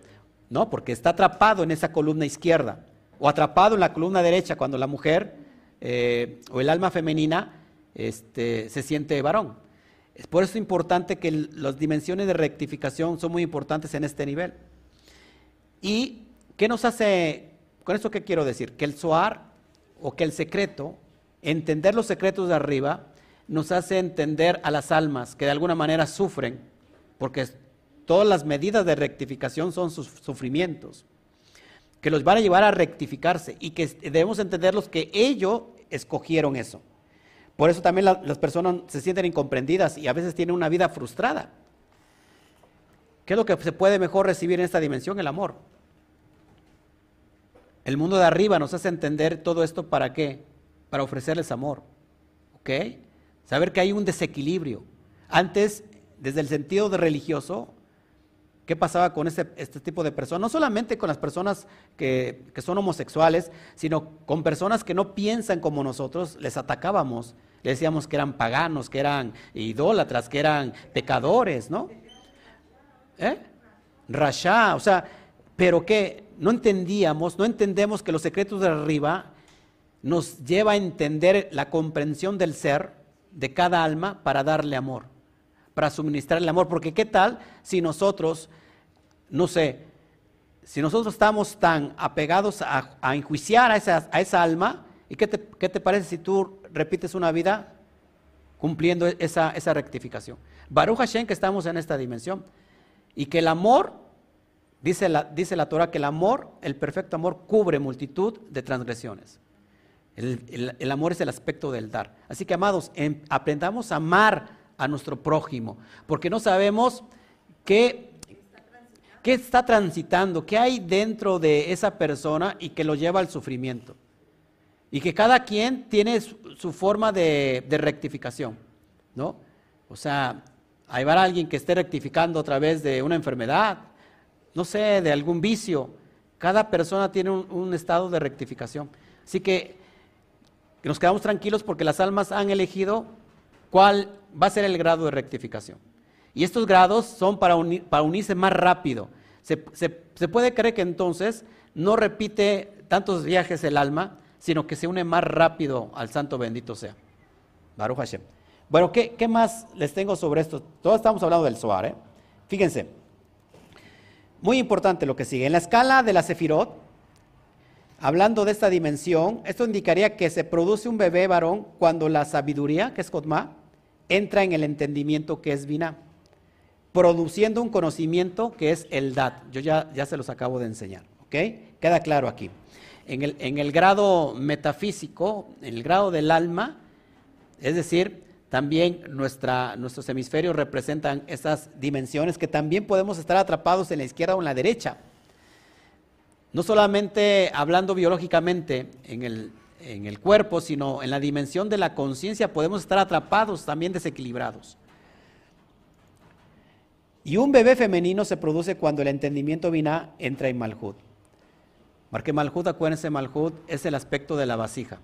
no, porque está atrapado en esa columna izquierda o atrapado en la columna derecha cuando la mujer eh, o el alma femenina este, se siente varón. Es por eso importante que las dimensiones de rectificación son muy importantes en este nivel. ¿Y qué nos hace, con esto qué quiero decir? Que el soar o que el secreto, entender los secretos de arriba, nos hace entender a las almas que de alguna manera sufren, porque todas las medidas de rectificación son sus sufrimientos, que los van a llevar a rectificarse y que debemos entenderlos que ellos escogieron eso. Por eso también las personas se sienten incomprendidas y a veces tienen una vida frustrada. ¿Qué es lo que se puede mejor recibir en esta dimensión? El amor. El mundo de arriba nos hace entender todo esto para qué? Para ofrecerles amor. ¿Ok? Saber que hay un desequilibrio. Antes, desde el sentido religioso, ¿qué pasaba con este, este tipo de personas? No solamente con las personas que, que, son homosexuales, sino con personas que no piensan como nosotros, les atacábamos. Les decíamos que eran paganos, que eran idólatras, que eran pecadores, ¿no? ¿Eh? Rasha, o sea, pero que no entendíamos, no entendemos que los secretos de arriba nos lleva a entender la comprensión del ser de cada alma para darle amor, para suministrarle amor. Porque qué tal si nosotros, no sé, si nosotros estamos tan apegados a, enjuiciar a esa, a esa alma, ¿y qué te, qué te, parece si tú repites una vida cumpliendo esa, esa rectificación? Baruch Hashem que estamos en esta dimensión y que el amor, dice la, dice la Torah, que el amor, el perfecto amor, cubre multitud de transgresiones. El, amor es el aspecto del dar. Así que, amados, em, aprendamos a amar a nuestro prójimo, porque no sabemos qué, qué está transitando, qué hay dentro de esa persona y que lo lleva al sufrimiento. Y que cada quien tiene su, forma de, rectificación, ¿no? O sea, hay va alguien que esté rectificando a través de una enfermedad, no sé, de algún vicio. Cada persona tiene un, un estado de rectificación. Así que que nos quedamos tranquilos porque las almas han elegido cuál va a ser el grado de rectificación. Y estos grados son para, unirse más rápido. Se, puede creer que entonces no repite tantos viajes el alma, sino que se une más rápido al santo bendito sea. Baruch Hashem. Bueno, ¿qué, más les tengo sobre esto? Todos estamos hablando del Zohar, ¿eh? Fíjense. Muy importante lo que sigue. En la escala de la Sefirot, Hablando de esta dimensión, esto indicaría que se produce un bebé varón cuando la sabiduría, que es Kotma, entra en el entendimiento que es Vina, produciendo un conocimiento que es el Dat. Yo ya, ya se los acabo de enseñar, ¿ok? Queda claro aquí. En el, en el grado metafísico, en el grado del alma, es decir, también nuestra, nuestros hemisferios representan esas dimensiones que también podemos estar atrapados en la izquierda o en la derecha no solamente hablando biológicamente en el, cuerpo, sino en la dimensión de la conciencia podemos estar atrapados, también desequilibrados. Y un bebé femenino se produce cuando el entendimiento vina entra en Malhut. Marque Malhut, acuérdense, Malhut es el aspecto de la vasija.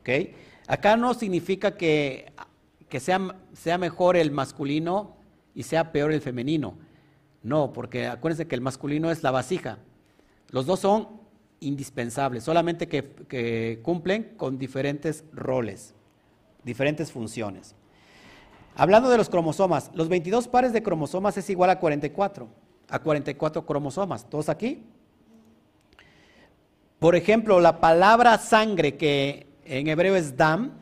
¿okay? Acá no significa que, que sea, sea mejor el masculino y sea peor el femenino. No, porque acuérdense que el masculino es la vasija. Los dos son indispensables, solamente que, cumplen con diferentes roles, diferentes funciones. Hablando de los cromosomas, los 22 pares de cromosomas es igual a 44, a 44 cromosomas. ¿Todos aquí? Por ejemplo, la palabra sangre, que en hebreo es dam,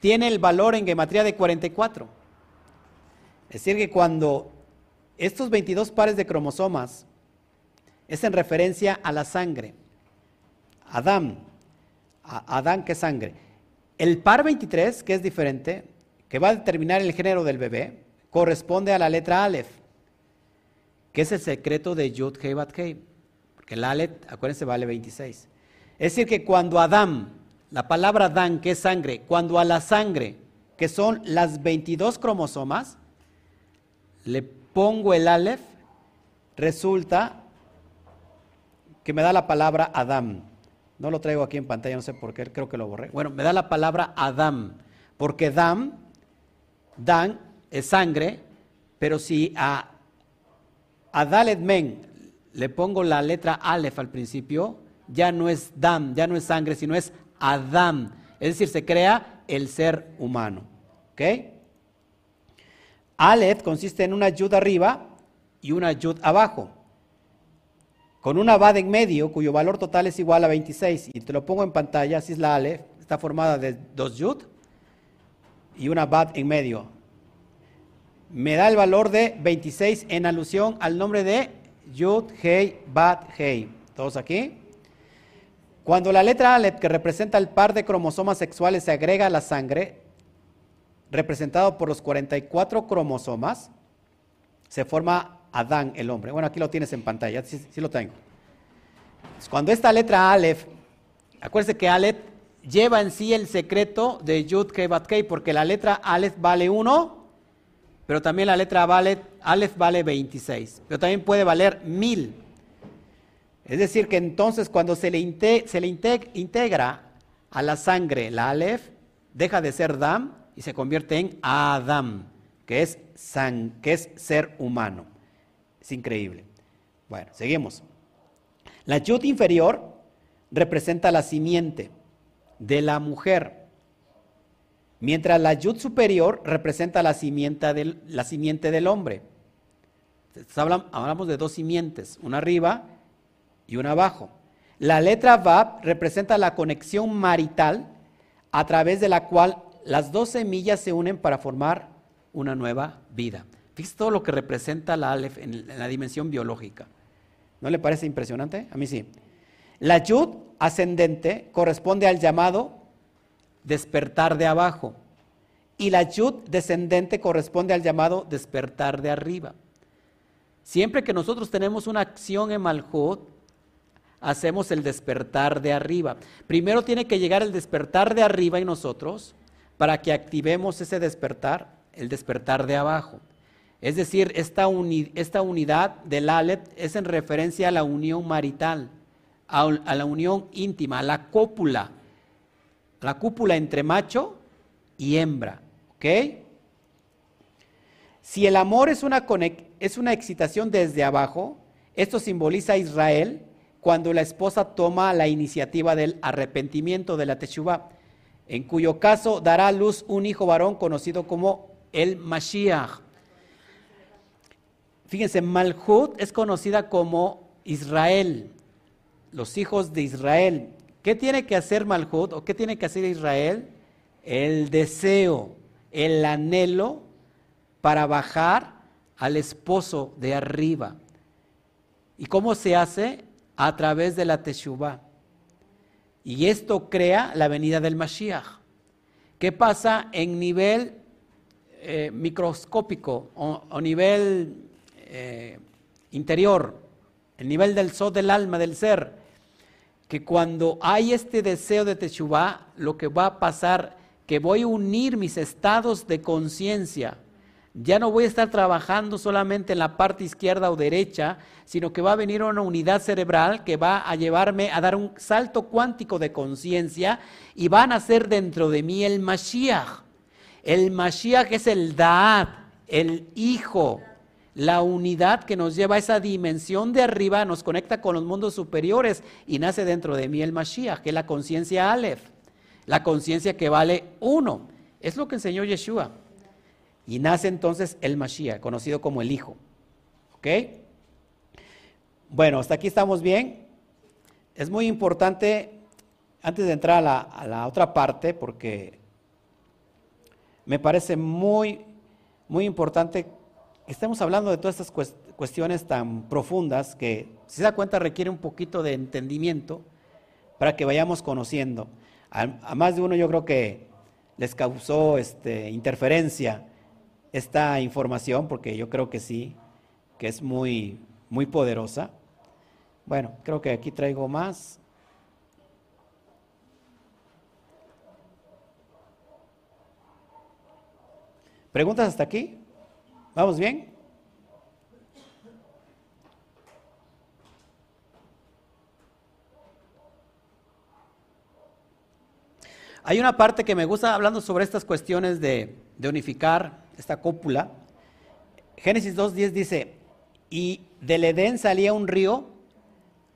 tiene el valor en gematría de 44. Es decir, que cuando estos 22 pares de cromosomas es en referencia a la sangre, Adán, Adán que sangre. El par 23, que es diferente, que va a determinar el género del bebé, corresponde a la letra Aleph, que es el secreto de Yud Hei Bat Hei. Porque el Aleph, acuérdense, vale 26. Es decir, que cuando Adán, la palabra Adán, que es sangre, cuando a la sangre, que son las 22 cromosomas, le pongo el Aleph, resulta que me da la palabra Adán. No lo traigo aquí en pantalla, no sé por qué, creo que lo borré. Bueno, me da la palabra Adam, porque Dam Dan es sangre, pero si a, a Dalet Men le pongo la letra Aleph al principio, ya no es Dam, ya no es sangre, sino es Adam. Es decir, se crea el ser humano. ¿Ok? Aleph consiste en una yud arriba y una yud abajo. Con una bad en medio, cuyo valor total es igual a 26. Y te lo pongo en pantalla, así es la Aleph. Está formada de dos yud y una bat en medio. Me da el valor de 26 en alusión al nombre de Yud, Hei, Bat, Hei. ¿Todos aquí? Cuando la letra Aleph, que representa el par de cromosomas sexuales, se agrega a la sangre, representado por los 44 cromosomas, se forma Adán, el hombre. Bueno, aquí lo tienes en pantalla, sí, sí lo tengo. Cuando esta letra Aleph, acuérdense que Aleph lleva en sí el secreto de Yud Kei Bat Kei, porque la letra Aleph vale 1, pero también la letra Aleph vale 26, pero también puede valer 1000. Es decir, que entonces cuando se le, se le integra a la sangre la Aleph, deja de ser Dam y se convierte en Adam, que es, san, que es ser humano. Es increíble. Bueno, seguimos. La Yud inferior representa la simiente de la mujer, mientras la yud superior representa la simiente del, la simiente del hombre. Hablamos de dos simientes, una arriba y una abajo. La letra Vav representa la conexión marital a través de la cual las dos semillas se unen para formar una nueva vida. Fíjese todo lo que representa la Aleph en la dimensión biológica. ¿No le parece impresionante? A mí sí. La Yud ascendente corresponde al llamado despertar de abajo y la Yud descendente corresponde al llamado despertar de arriba. Siempre que nosotros tenemos una acción en Malhut, hacemos el despertar de arriba. Primero tiene que llegar el despertar de arriba en nosotros para que activemos ese despertar, el despertar de abajo. Es decir, esta, unidad del Aleph es en referencia a la unión marital a, la unión íntima, a la cópula, la cúpula entre macho y hembra. Si el amor es una, es una excitación desde abajo, esto simboliza a Israel cuando la esposa toma la iniciativa del arrepentimiento de la Teshuvah, en cuyo caso dará a luz un hijo varón conocido como el Mashiach. Fíjense, Malhut es conocida como Israel, los hijos de Israel. ¿Qué tiene que hacer Malhut o qué tiene que hacer Israel? El deseo, el anhelo para bajar al esposo de arriba. ¿Y cómo se hace? A través de la Teshuvah. Y esto crea la venida del Mashiach. ¿Qué pasa en nivel eh, microscópico o, nivel eh, interior? El nivel del sol del alma, del ser que cuando hay este deseo de Teshuvah, lo que va a pasar, que voy a unir mis estados de conciencia. Ya no voy a estar trabajando solamente en la parte izquierda o derecha, sino que va a venir una unidad cerebral que va a llevarme a dar un salto cuántico de conciencia y van a ser dentro de mí el Mashiach. El Mashiach es el Daat, el Hijo, la unidad que nos lleva a esa dimensión de arriba, nos conecta con los mundos superiores y nace dentro de mí el Mashiach, que es la conciencia Aleph, la conciencia que vale uno. Es lo que enseñó Yeshua. Y nace entonces el Mashiach, conocido como el Hijo. ¿Ok? Bueno, hasta aquí estamos bien. Es muy importante, antes de entrar a la, a la otra parte, porque me parece muy, muy importante que estemos hablando de todas estas cuestiones tan profundas que, si se da cuenta, requiere un poquito de entendimiento para que vayamos conociendo. A, más de uno yo creo que les causó este, interferencia esta información, porque yo creo que sí, que es muy, muy poderosa. Bueno, creo que aquí traigo más. ¿Preguntas hasta aquí? ¿Vamos bien? Hay una parte que me gusta hablando sobre estas cuestiones de, unificar esta cópula. Génesis 2.10 dice, y del Edén salía un río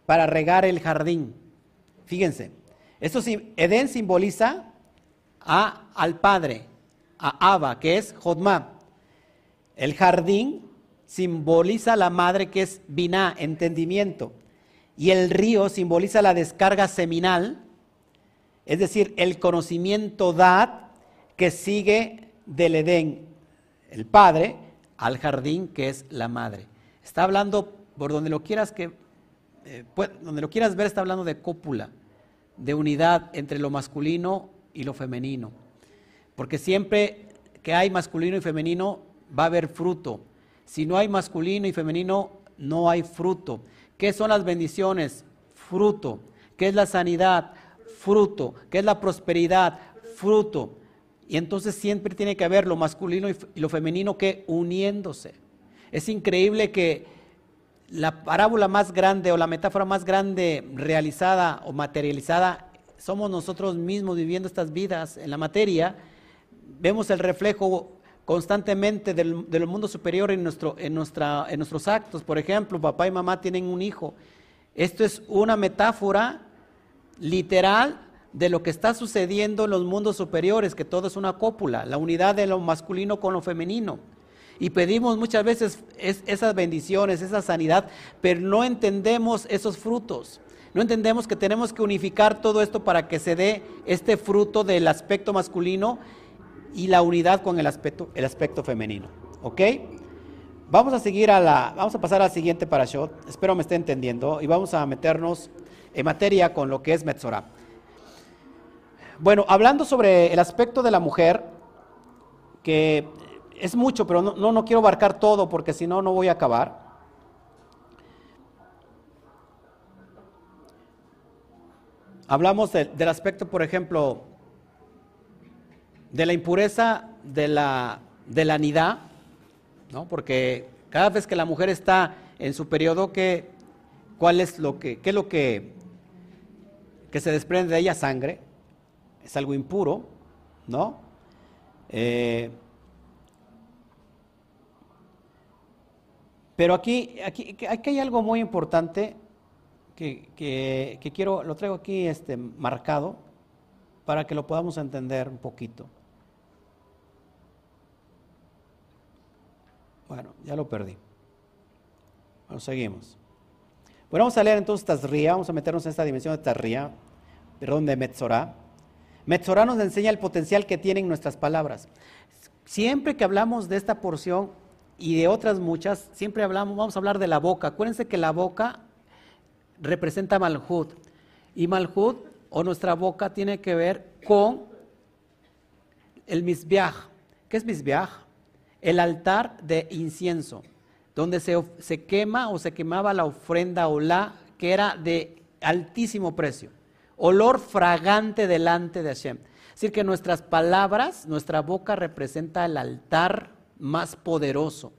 para regar el jardín. Fíjense, esto Edén simboliza a, al Padre, a Abba, que es Jodma. El jardín simboliza la madre que es Biná, entendimiento. Y el río simboliza la descarga seminal, es decir, el conocimiento dad que sigue del Edén, el padre, al jardín que es la madre. Está hablando, por donde lo quieras que, eh, donde lo quieras ver, está hablando de cópula, de unidad entre lo masculino y lo femenino. Porque siempre que hay masculino y femenino, va a haber fruto. Si no hay masculino y femenino, no hay fruto. ¿Qué son las bendiciones? Fruto. ¿Qué es la sanidad? Fruto. ¿Qué es la prosperidad? Fruto. Y entonces siempre tiene que haber lo masculino y lo femenino que uniéndose. Es increíble que la parábola más grande o la metáfora más grande realizada o materializada somos nosotros mismos viviendo estas vidas en la materia. Vemos el reflejo constantemente del, mundo superior en, nuestro, en, nuestra, en nuestros actos. Por ejemplo, papá y mamá tienen un hijo. Esto es una metáfora literal de lo que está sucediendo en los mundos superiores, que todo es una cópula, la unidad de lo masculino con lo femenino. Y pedimos muchas veces esas bendiciones, esa sanidad, pero no entendemos esos frutos. No entendemos que tenemos que unificar todo esto para que se dé este fruto del aspecto masculino y la unidad con el aspecto, el aspecto femenino. ¿Ok? Vamos a seguir a la, vamos a pasar al siguiente parashot. Espero me esté entendiendo y vamos a meternos en materia con lo que es Metzorah. Bueno, hablando sobre el aspecto de la mujer, que es mucho, pero no, no, quiero abarcar todo porque si no, no voy a acabar. Hablamos del aspecto, por ejemplo, de la impureza de la, de la nidad, ¿no? porque cada vez que la mujer está en su periodo, ¿qué, ¿cuál es lo que, qué es lo que, que se desprende de ella? Sangre, es algo impuro, ¿no? Eh, pero aquí, aquí, aquí, hay algo muy importante que, que, quiero, lo traigo aquí este, marcado para que lo podamos entender un poquito. Bueno, ya lo perdí. Bueno, seguimos. Bueno, vamos a leer entonces Tazría, vamos a meternos en esta dimensión de Tazría, perdón, de Metzorah. Metzorah nos enseña el potencial que tienen nuestras palabras. Siempre que hablamos de esta porción y de otras muchas, siempre hablamos, vamos a hablar de la boca. Acuérdense que la boca representa Malhut. Y Malhut, o nuestra boca, tiene que ver con el Misbiach. ¿Qué es Misbiach? El altar de incienso, donde se, quema o se quemaba la ofrenda o la que era de altísimo precio, olor fragante delante de Hashem. Es decir, que nuestras palabras, nuestra boca representa el altar más poderoso.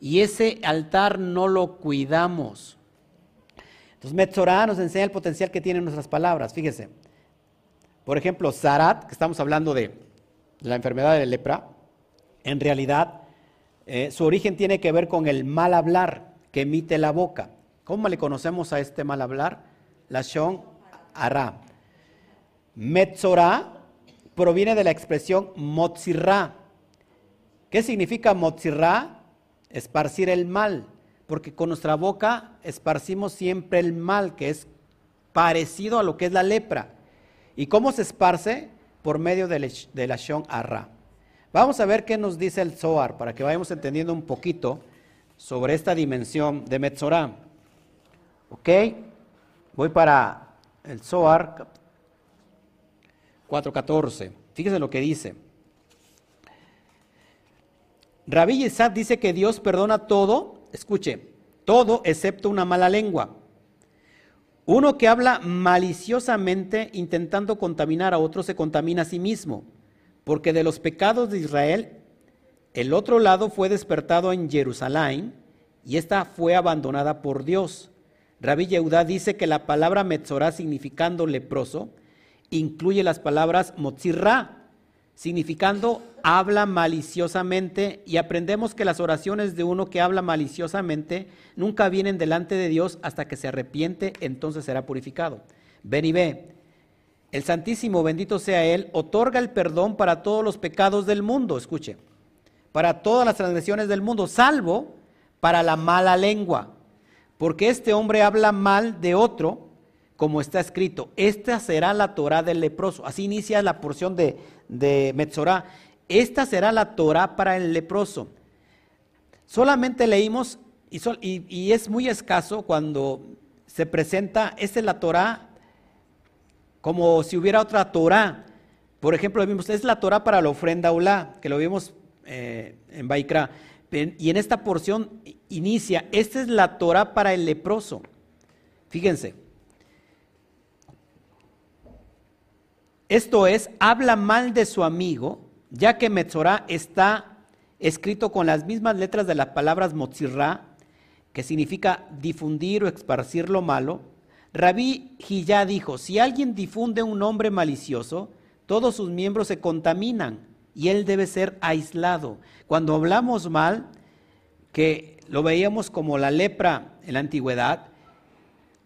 Y ese altar no lo cuidamos. Entonces, Metzorah nos enseña el potencial que tienen nuestras palabras. Fíjese, por ejemplo, Zarat, que estamos hablando de la enfermedad de lepra, en realidad eh, su origen tiene que ver con el mal hablar que emite la boca. ¿Cómo le conocemos a este mal hablar? La shon ara. Metzorah proviene de la expresión motzirra. ¿Qué significa motzirra? Esparcir el mal, porque con nuestra boca esparcimos siempre el mal, que es parecido a lo que es la lepra. ¿Y cómo se esparce? Por medio de la shon arra. Vamos a ver qué nos dice el Zohar para que vayamos entendiendo un poquito sobre esta dimensión de Metzorah. ¿Ok? Voy para el Zohar 4.14. Fíjese lo que dice. Rabí Yisad dice que Dios perdona todo, escuche, todo excepto una mala lengua. Uno que habla maliciosamente intentando contaminar a otro se contamina a sí mismo, porque de los pecados de Israel, el otro lado fue despertado en Jerusalén y esta fue abandonada por Dios. Rabí Yehudá dice que la palabra Metzorah significando leproso incluye las palabras motzirra, significando habla maliciosamente, y aprendemos que las oraciones de uno que habla maliciosamente nunca vienen delante de Dios hasta que se arrepiente, entonces será purificado. Ven y ve. El Santísimo, bendito sea Él, otorga el perdón para todos los pecados del mundo, escuche, para todas las transgresiones del mundo, salvo para la mala lengua, porque este hombre habla mal de otro como está escrito, esta será la Torah del leproso. Así inicia la porción de, de Metzorah. Esta será la Torah para el leproso. Solamente leímos, y, es muy escaso cuando se presenta, esta es la Torah como si hubiera otra Torah. Por ejemplo, vimos, es la Torah para la ofrenda Ulá, que lo vimos eh, en Baikra. Y en esta porción inicia, esta es la Torah para el leproso. Fíjense, Esto es, habla mal de su amigo, ya que Metzorah está escrito con las mismas letras de las palabras Motzirra, que significa difundir o esparcir lo malo. Rabí Giyá dijo, si alguien difunde un nombre malicioso, todos sus miembros se contaminan y él debe ser aislado. Cuando hablamos mal, que lo veíamos como la lepra en la antigüedad,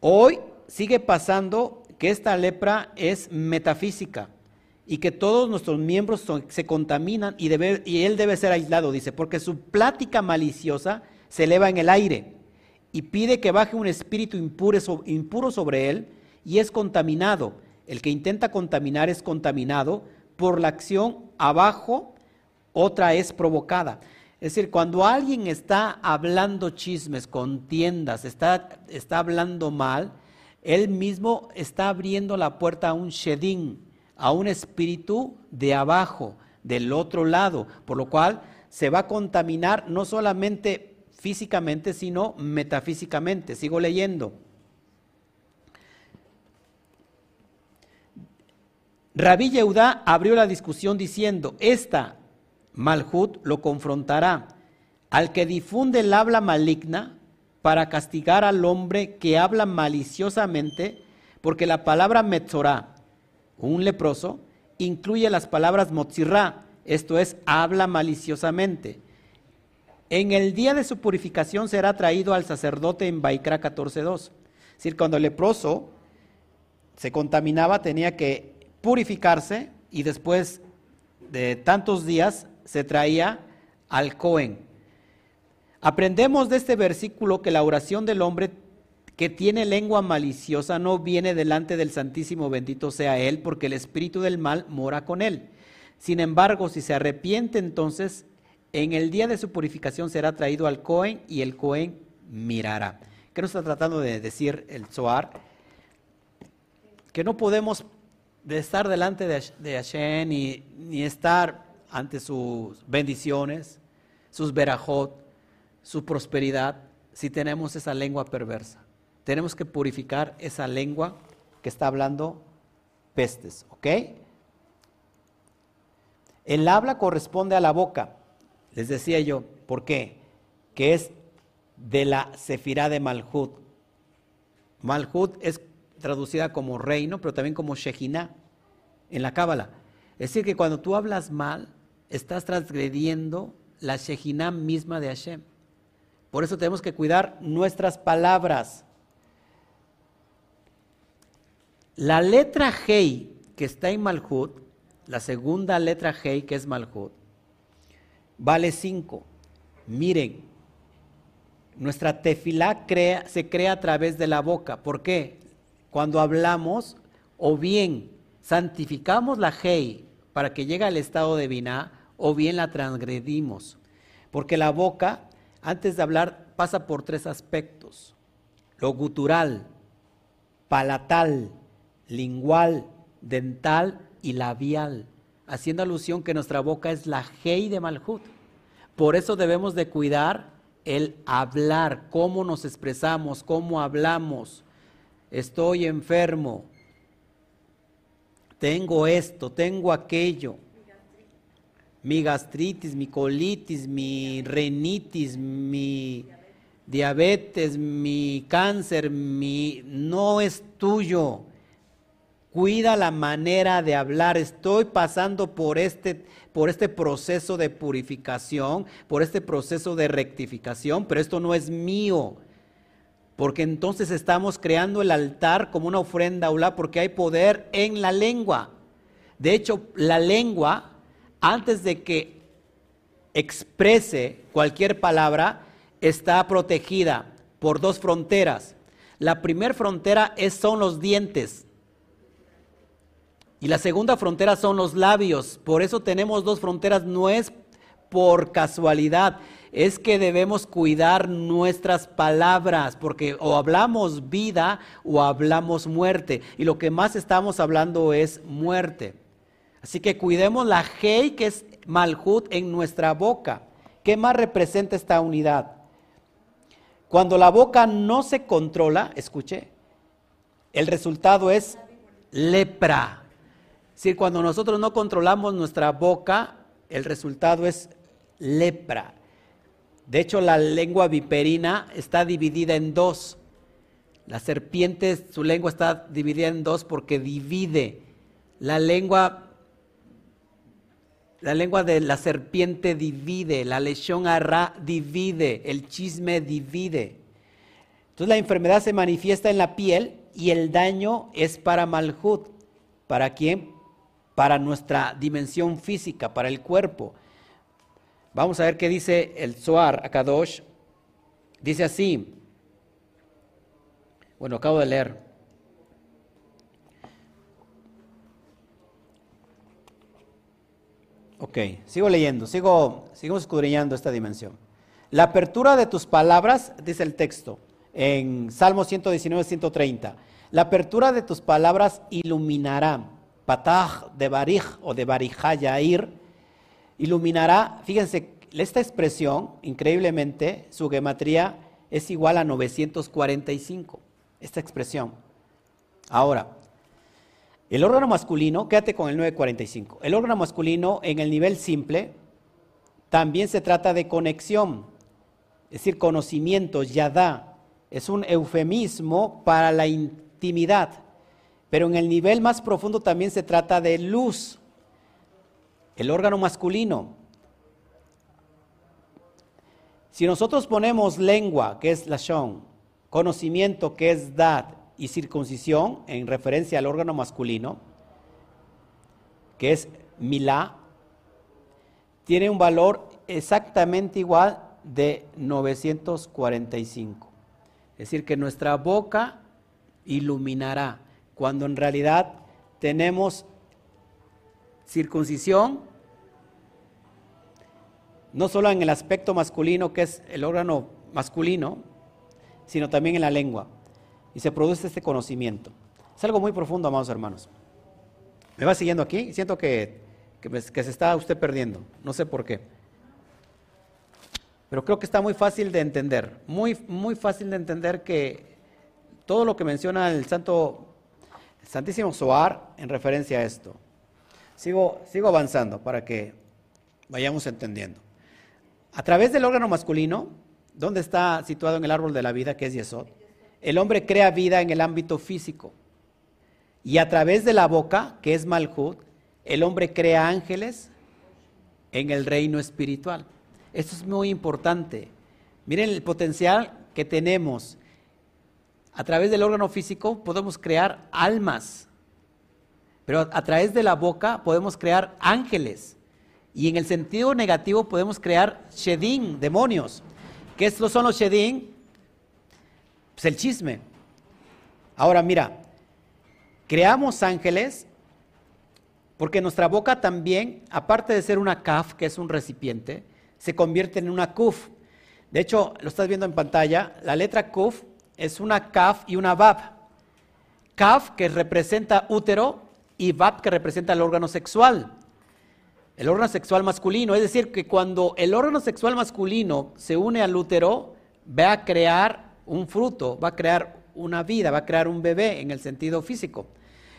hoy sigue pasando que esta lepra es metafísica y que todos nuestros miembros se contaminan y, y él debe ser aislado, dice, porque su plática maliciosa se eleva en el aire y pide que baje un espíritu impuro, sobre él y es contaminado. El que intenta contaminar es contaminado por la acción abajo, otra es provocada. Es decir, cuando alguien está hablando chismes, contiendas, está, está hablando mal, él mismo está abriendo la puerta a un shedin, a un espíritu de abajo, del otro lado, por lo cual se va a contaminar no solamente físicamente, sino metafísicamente. Sigo leyendo. Rabí Yehudá abrió la discusión diciendo, esta Malhut lo confrontará. Al que difunde el habla maligna, para castigar al hombre que habla maliciosamente, porque la palabra metzorá, un leproso, incluye las palabras motzirá, esto es, habla maliciosamente. En el día de su purificación será traído al sacerdote en Baikra 14.2. Es decir, cuando el leproso se contaminaba tenía que purificarse y después de tantos días se traía al Cohen. Aprendemos de este versículo que la oración del hombre que tiene lengua maliciosa no viene delante del Santísimo, bendito sea Él, porque el espíritu del mal mora con Él. Sin embargo, si se arrepiente entonces, en el día de su purificación será traído al Cohen y el Cohen mirará. ¿Qué nos está tratando de decir el Zohar? Que no podemos estar delante de Hashem ni, ni estar ante sus bendiciones, sus verajot, su prosperidad si tenemos esa lengua perversa. Tenemos que purificar esa lengua que está hablando pestes, ¿ok? El habla corresponde a la boca, les decía yo, ¿por qué? Que es de la sefirá de Malhut. Malhut es traducida como reino, pero también como Shejina en la Cábala. Es decir, que cuando tú hablas mal, estás transgrediendo la Shejinah misma de Hashem. Por eso tenemos que cuidar nuestras palabras. La letra Hei que está en Malhut, la segunda letra Hei que es Malhut, vale 5. Miren, nuestra tefilá se crea a través de la boca. ¿Por qué? Cuando hablamos, o bien santificamos la Hei para que llegue al estado de Biná, o bien la transgredimos. Porque la boca, antes de hablar, pasa por tres aspectos. Lo gutural, palatal, lingual, dental y labial, haciendo alusión que nuestra boca es la Hei de Malhut. Por eso debemos de cuidar el hablar, cómo nos expresamos, cómo hablamos. Estoy enfermo, tengo esto, tengo aquello. Mi gastritis, mi colitis, mi renitis, mi diabetes, mi cáncer, mi no es tuyo Cuida la manera de hablar. Estoy pasando por este, por este proceso de purificación, por este proceso de rectificación, pero esto no es mío. Porque entonces estamos creando el altar como una ofrenda aula porque hay poder en la lengua. De hecho, la lengua, antes de que exprese cualquier palabra, está protegida por dos fronteras. La primera frontera es, son los dientes. Y la segunda frontera son los labios. Por eso tenemos dos fronteras. No es por casualidad. Es que debemos cuidar nuestras palabras, porque o hablamos vida o hablamos muerte. Y lo que más estamos hablando es muerte. Así que cuidemos la Hei, que es Malhut, en nuestra boca. ¿Qué más representa esta unidad? Cuando la boca no se controla, escuche, el resultado es lepra. Decir, cuando nosotros no controlamos nuestra boca, el resultado es lepra. De hecho, la lengua viperina está dividida en dos. La serpiente, su lengua está dividida en dos porque divide. La lengua, la lengua de la serpiente divide, la lesión arra divide, el chisme divide. Entonces la enfermedad se manifiesta en la piel y el daño es para Malhut. ¿Para quién? Para nuestra dimensión física, para el cuerpo. Vamos a ver qué dice el Zohar Akadosh. Dice así. Bueno, acabo de leer. Ok, sigo leyendo, sigo, sigo escudriñando esta dimensión. La apertura de tus palabras, dice el texto, en Salmo 119, 130. La apertura de tus palabras iluminará Patah de Barij o de Barijayair, iluminará, fíjense, esta expresión, increíblemente, su gematría es igual a 945, esta expresión. Ahora, el órgano masculino, quédate con el 945, el órgano masculino en el nivel simple también se trata de conexión, es decir, conocimiento, yadá, es un eufemismo para la intimidad. Pero en el nivel más profundo también se trata de luz, el órgano masculino. Si nosotros ponemos lengua, que es la shon, conocimiento, que es dad, y circuncisión, en referencia al órgano masculino, que es milá, tiene un valor exactamente igual de 945. Es decir, que nuestra boca iluminará cuando en realidad tenemos circuncisión, no solo en el aspecto masculino, que es el órgano masculino, sino también en la lengua. Y se produce este conocimiento. Es algo muy profundo, amados hermanos. ¿Me va siguiendo aquí? Siento que, que, se está usted perdiendo. No sé por qué. Pero creo que está muy fácil de entender. Muy, muy fácil de entender que todo lo que menciona el Santo Santísimo Soar en referencia a esto. Sigo, sigo avanzando para que vayamos entendiendo. A través del órgano masculino, donde está situado en el árbol de la vida, que es Yesod, el hombre crea vida en el ámbito físico. Y a través de la boca, que es Malhut, el hombre crea ángeles en el reino espiritual. Esto es muy importante. Miren el potencial que tenemos. A través del órgano físico podemos crear almas, pero a, través de la boca podemos crear ángeles. Y en el sentido negativo podemos crear shedin, demonios. ¿Qué son los shedin? Pues el chisme. Ahora mira, creamos ángeles porque nuestra boca también, aparte de ser una kaf, que es un recipiente, se convierte en una kuf. De hecho, lo estás viendo en pantalla, la letra kuf es una kaf y una bab. Kaf que representa útero y bab que representa el órgano sexual. El órgano sexual masculino, es decir, que cuando el órgano sexual masculino se une al útero, va a crear un fruto, va a crear una vida, va a crear un bebé en el sentido físico.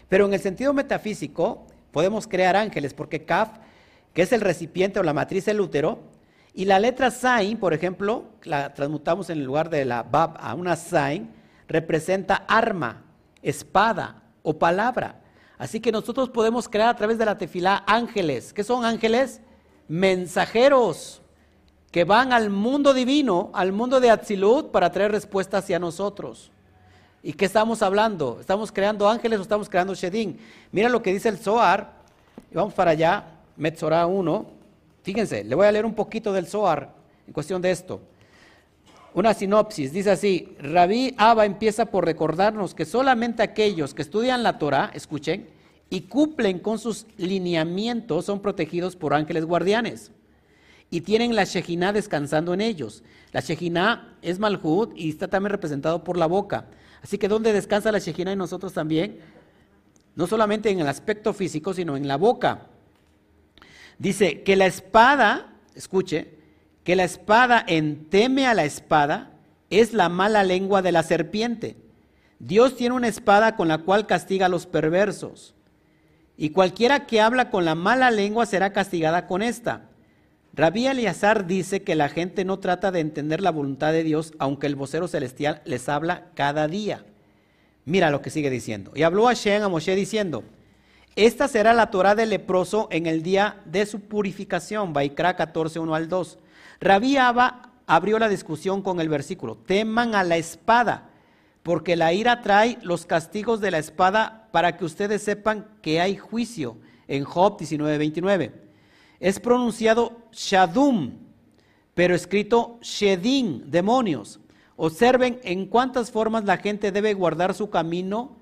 Pero en el sentido metafísico, podemos crear ángeles, porque Kaf, que es el recipiente o la matriz del útero, y la letra Sain, por ejemplo, la transmutamos en el lugar de la Bab a una Sain, representa arma, espada o palabra. Así que nosotros podemos crear a través de la tefilá ángeles. ¿Qué son ángeles? Mensajeros que van al mundo divino, al mundo de Atzilut, para traer respuesta hacia nosotros. ¿Y qué estamos hablando? ¿Estamos creando ángeles o estamos creando Shedin? Mira lo que dice el Zohar. Vamos para allá, Metzorah 1. Fíjense, le voy a leer un poquito del Zohar en cuestión de esto. Una sinopsis, dice así, Rabí Abba empieza por recordarnos que solamente aquellos que estudian la Torah, escuchen, y cumplen con sus lineamientos son protegidos por ángeles guardianes y tienen la Shejinah descansando en ellos. La Shejinah es Malhut y está también representado por la boca. Así que ¿dónde descansa la Shejina en nosotros también? No solamente en el aspecto físico, sino en la boca. Dice que la espada, escuche, que la espada en teme a la espada es la mala lengua de la serpiente. Dios tiene una espada con la cual castiga a los perversos. Y cualquiera que habla con la mala lengua será castigada con esta. Rabí Eliazar dice que la gente no trata de entender la voluntad de Dios, aunque el vocero celestial les habla cada día. Mira lo que sigue diciendo. Y habló Hashem a Moshe diciendo, esta será la Torah del leproso en el día de su purificación. Baikra 14, 1 al 2. Rabí Abba abrió la discusión con el versículo, teman a la espada, porque la ira trae los castigos de la espada para que ustedes sepan que hay juicio. En Job 19, 29. Es pronunciado Shadum, pero escrito Shedin, demonios. Observen en cuántas formas la gente debe guardar su camino,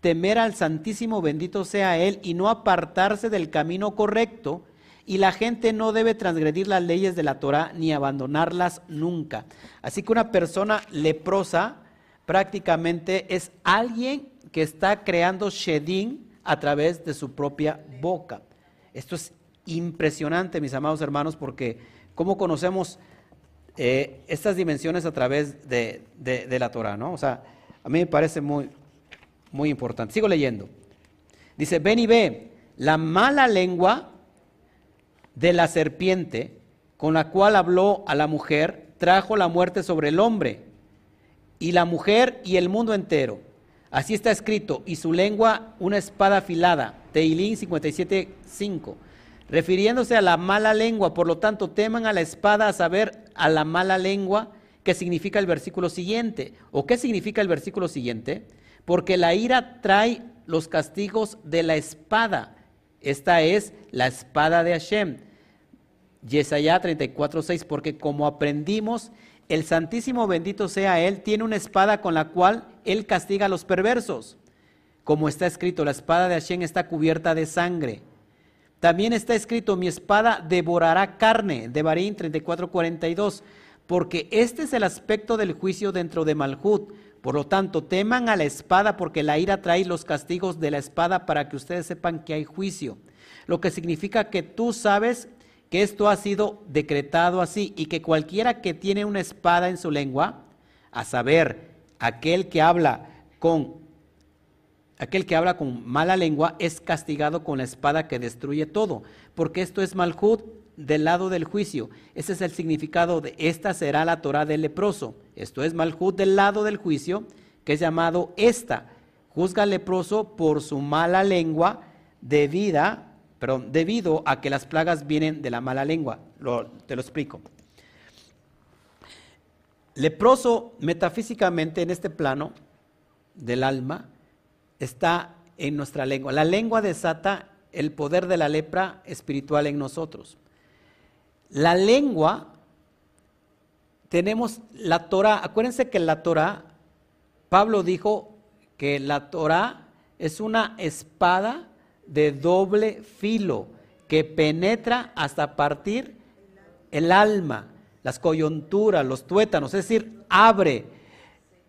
temer al Santísimo, bendito sea Él, y no apartarse del camino correcto. Y la gente no debe transgredir las leyes de la Torah ni abandonarlas nunca. Así que una persona leprosa prácticamente es alguien que está creando Shedin a través de su propia boca. Esto es impresionante, mis amados hermanos, porque cómo conocemos eh, estas dimensiones a través de, la Torah, ¿no? O sea, a mí me parece muy, muy importante. Sigo leyendo. Dice, ven y ve, la mala lengua de la serpiente con la cual habló a la mujer trajo la muerte sobre el hombre y la mujer y el mundo entero. Así está escrito, y su lengua una espada afilada. Teilín 57.5 refiriéndose a la mala lengua. Por lo tanto, teman a la espada a saber a la mala lengua qué significa el versículo siguiente. ¿O qué significa el versículo siguiente? Porque la ira trae los castigos de la espada. Esta es la espada de Hashem. Yesayá 34:6, porque como aprendimos, el Santísimo bendito sea Él, tiene una espada con la cual Él castiga a los perversos. Como está escrito, la espada de Hashem está cubierta de sangre. También está escrito, mi espada devorará carne, de Barín 34:42, porque este es el aspecto del juicio dentro de Malhut. Por lo tanto, teman a la espada porque la ira trae los castigos de la espada para que ustedes sepan que hay juicio. Lo que significa que tú sabes que esto ha sido decretado así y que cualquiera que tiene una espada en su lengua, a saber, aquel que habla con Aquel que habla con mala lengua es castigado con la espada que destruye todo, porque esto es malhut del lado del juicio. Ese es el significado de esta será la Torah del leproso. Esto es malhut del lado del juicio, que es llamado esta. Juzga leproso por su mala lengua debida perdón, debido a que las plagas vienen de la mala lengua. te lo explico. Leproso metafísicamente en este plano del alma está en nuestra lengua. La lengua desata el poder de la lepra espiritual en nosotros. La lengua, tenemos la Torah. Acuérdense que la Torah, Pablo dijo que la Torah es una espada de doble filo que penetra hasta partir el alma, las coyunturas, los tuétanos, es decir, abre.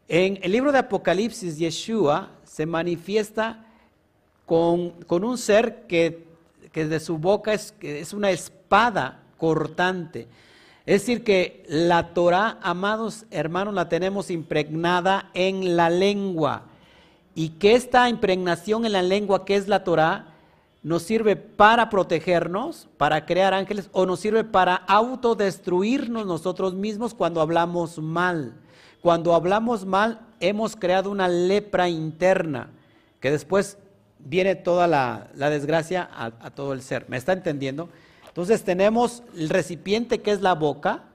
En el libro de Apocalipsis, Yeshua se manifiesta con, un ser que, de su boca es, es una espada cortante. Es decir, que la Torah, amados hermanos, la tenemos impregnada en la lengua. Y que esta impregnación en la lengua, que es la Torah, nos sirve para protegernos, para crear ángeles, o nos sirve para autodestruirnos nosotros mismos cuando hablamos mal. Cuando hablamos mal, hemos creado una lepra interna, que después viene toda la, desgracia a, a, todo el ser. ¿Me está entendiendo? Entonces tenemos el recipiente que es la boca,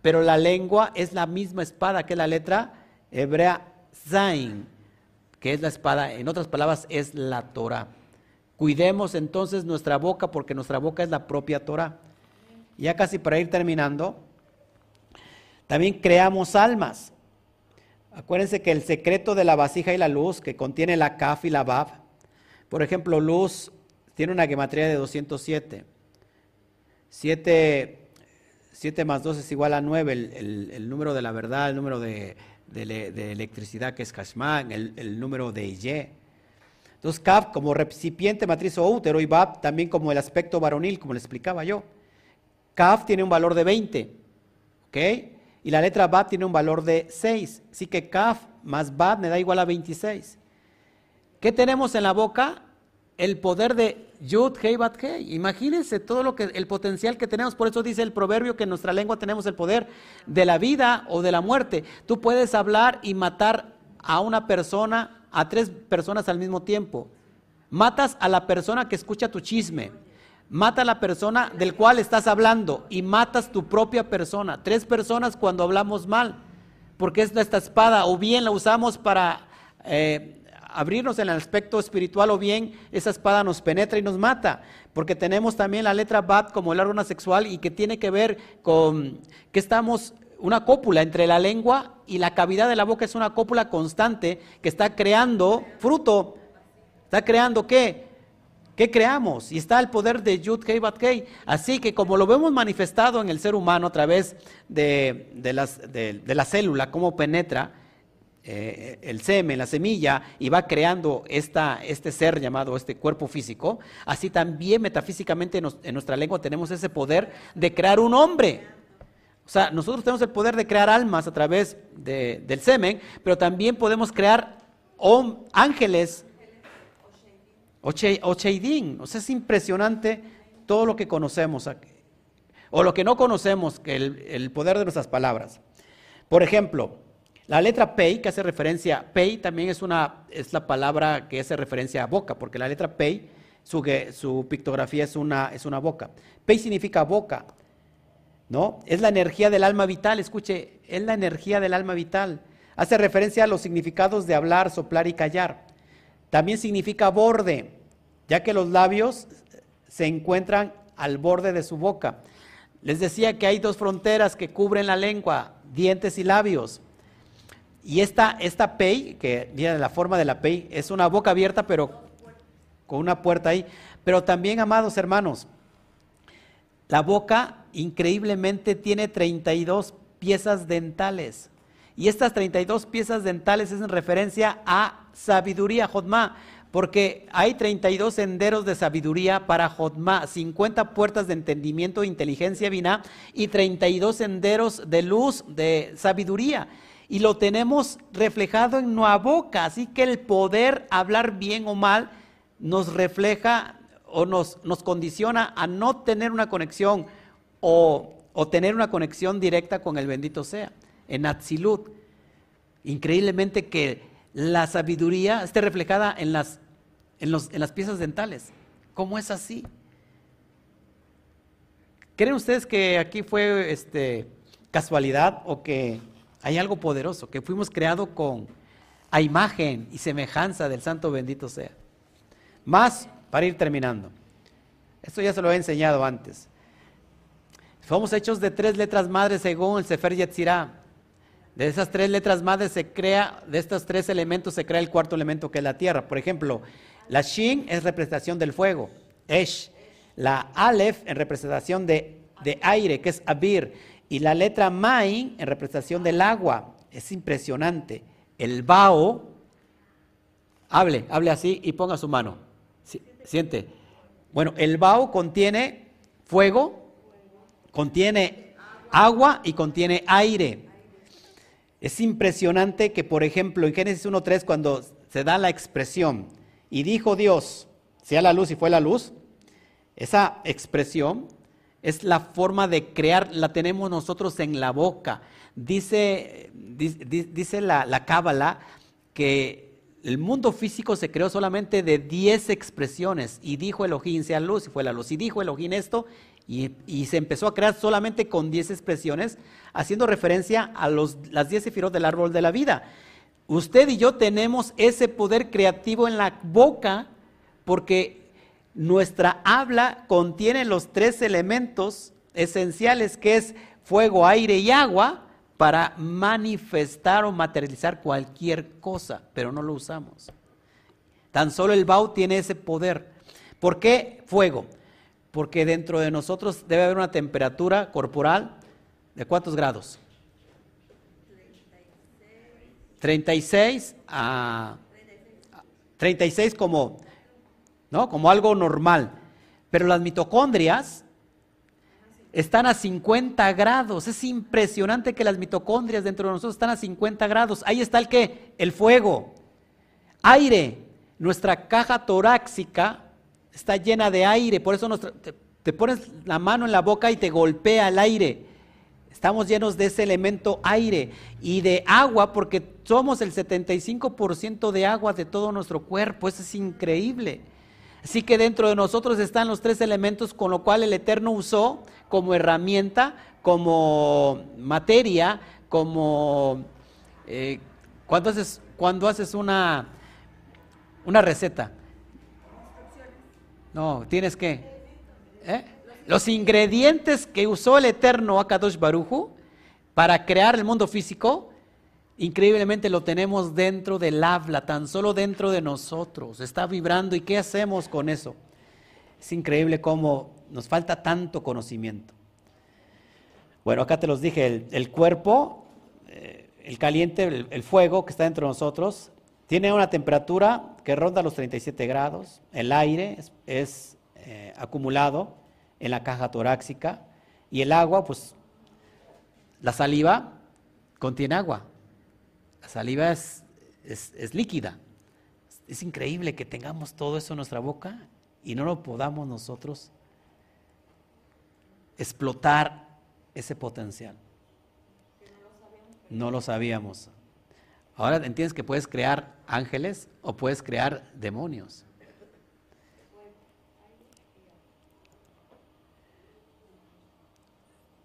pero la lengua es la misma espada que la letra hebrea Zain, que es la espada, en otras palabras, es la Torah. Cuidemos entonces nuestra boca porque nuestra boca es la propia Torah. Ya casi para ir terminando, también creamos almas. Acuérdense que el secreto de la vasija y la luz que contiene la kaf y la bab, por ejemplo, luz tiene una gematría de 207. 7, más 2 es igual a 9, el, número de la verdad, el número de, electricidad que es Kashman, el, el número de Y. Entonces, Kaf como recipiente matriz o útero y Bab también como el aspecto varonil, como le explicaba yo. Kaf tiene un valor de 20, ¿ok? Y la letra Bab tiene un valor de 6. Así que Kaf más Bab me da igual a 26. ¿Qué tenemos en la boca? El poder de Yud, Hei, Bat, Hei. Imagínense todo lo que, el potencial que tenemos. Por eso dice el proverbio que en nuestra lengua tenemos el poder de la vida o de la muerte. Tú puedes hablar y matar a una persona a tres personas al mismo tiempo. Matas a la persona que escucha tu chisme. Mata a la persona del cual estás hablando y matas tu propia persona. Tres personas cuando hablamos mal. Porque es esta espada o bien la usamos para eh, abrirnos en el aspecto espiritual o bien esa espada nos penetra y nos mata. Porque tenemos también la letra Bat como el órgano sexual y que tiene que ver con que estamos una cópula entre la lengua y la cavidad de la boca es una cópula constante que está creando fruto. ¿Está creando qué? ¿Qué creamos? Y está el poder de Yud Kei Bat Kei. Así que como lo vemos manifestado en el ser humano a través de, la célula, cómo penetra eh, el semen, la semilla, y va creando esta, este ser llamado, este cuerpo físico, así también metafísicamente en nuestra lengua tenemos ese poder de crear un hombre. O sea, nosotros tenemos el poder de crear almas a través del semen, pero también podemos crear ángeles o cheidín. O sea, es impresionante todo lo que conocemos o lo que no conocemos, el, poder de nuestras palabras. Por ejemplo, la letra Pei, que hace referencia, Pei también es, una, es la palabra que hace referencia a boca, porque la letra Pei, su, su pictografía es una, es una boca. Pei significa boca. ¿no? Es la energía del alma vital, escuche, es la energía del alma vital. Hace referencia a los significados de hablar, soplar y callar. También significa borde, ya que los labios se encuentran al borde de su boca. Les decía que hay dos fronteras que cubren la lengua, dientes y labios. Y esta, esta pei, que de la forma de la pei, es una boca abierta, pero con una puerta ahí. Pero también, amados hermanos, la boca increíblemente tiene 32 piezas dentales. Y estas 32 piezas dentales es en referencia a sabiduría, Jodma, porque hay 32 senderos de sabiduría para Jodma, 50 puertas de entendimiento e inteligencia vina y 32 senderos de luz de sabiduría. Y lo tenemos reflejado en nuestra boca, así que el poder hablar bien o mal nos refleja o nos, nos condiciona a no tener una conexión o, tener una conexión directa con el bendito sea, en Atzilut. Increíblemente que la sabiduría esté reflejada en las, en, los, en las piezas dentales. ¿Cómo es así? ¿Creen ustedes que aquí fue este, casualidad o que hay algo poderoso, que fuimos creados con a imagen y semejanza del Santo bendito sea? Más, para ir terminando. Esto ya se lo he enseñado antes. Somos hechos de tres letras madres según el Sefer Yetzirah. De esas tres letras madres se crea, de estos tres elementos se crea el cuarto elemento que es la tierra. Por ejemplo, la Shin es representación del fuego, Esh. La Aleph en representación de, de aire, que es Abir. Y la letra Main en representación del agua. Es impresionante. El Bao, hable, hable así y ponga su mano. Siente. Bueno, el Bao contiene fuego, contiene agua y contiene aire. Es impresionante que, por ejemplo, en Génesis 1.3, cuando se da la expresión, y dijo Dios, sea la luz y fue la luz, esa expresión es la forma de crear, la tenemos nosotros en la boca. Dice, dice, la Cábala que el mundo físico se creó solamente de 10 expresiones y dijo Elohim sea luz y fue la luz. Y dijo Elohim esto y, se empezó a crear solamente con 10 expresiones, haciendo referencia a los, las 10 sefirot del árbol de la vida. Usted y yo tenemos ese poder creativo en la boca porque nuestra habla contiene los tres elementos esenciales que es fuego, aire y agua para manifestar o materializar cualquier cosa, pero no lo usamos. Tan solo el Bau tiene ese poder. ¿Por qué fuego? Porque dentro de nosotros debe haber una temperatura corporal de cuántos grados? 36 a 36 como, ¿no? como algo normal. Pero las mitocondrias están a 50 grados. Es impresionante que las mitocondrias dentro de nosotros están a 50 grados. Ahí está el que, el fuego. Aire. Nuestra caja torácica está llena de aire. Por eso te, te pones la mano en la boca y te golpea el aire. Estamos llenos de ese elemento aire y de agua porque somos el 75% de agua de todo nuestro cuerpo. Eso es increíble. Así que dentro de nosotros están los tres elementos con lo cual el Eterno usó como herramienta, como materia, como eh, cuando haces, cuando haces una, una receta. No, tienes que... ¿eh? Los ingredientes que usó el Eterno Akadosh Baruju para crear el mundo físico Increíblemente lo tenemos dentro del habla, tan solo dentro de nosotros. Está vibrando. ¿Y qué hacemos con eso? Es increíble cómo nos falta tanto conocimiento. Bueno, acá te los dije, el, cuerpo, eh, el caliente, el, fuego que está dentro de nosotros, tiene una temperatura que ronda los 37 grados. El aire es, eh, acumulado en la caja torácica. Y el agua, pues, la saliva contiene agua. La saliva es, líquida. Es increíble que tengamos todo eso en nuestra boca y no lo podamos nosotros explotar ese potencial. No lo sabíamos. Ahora entiendes que puedes crear ángeles o puedes crear demonios.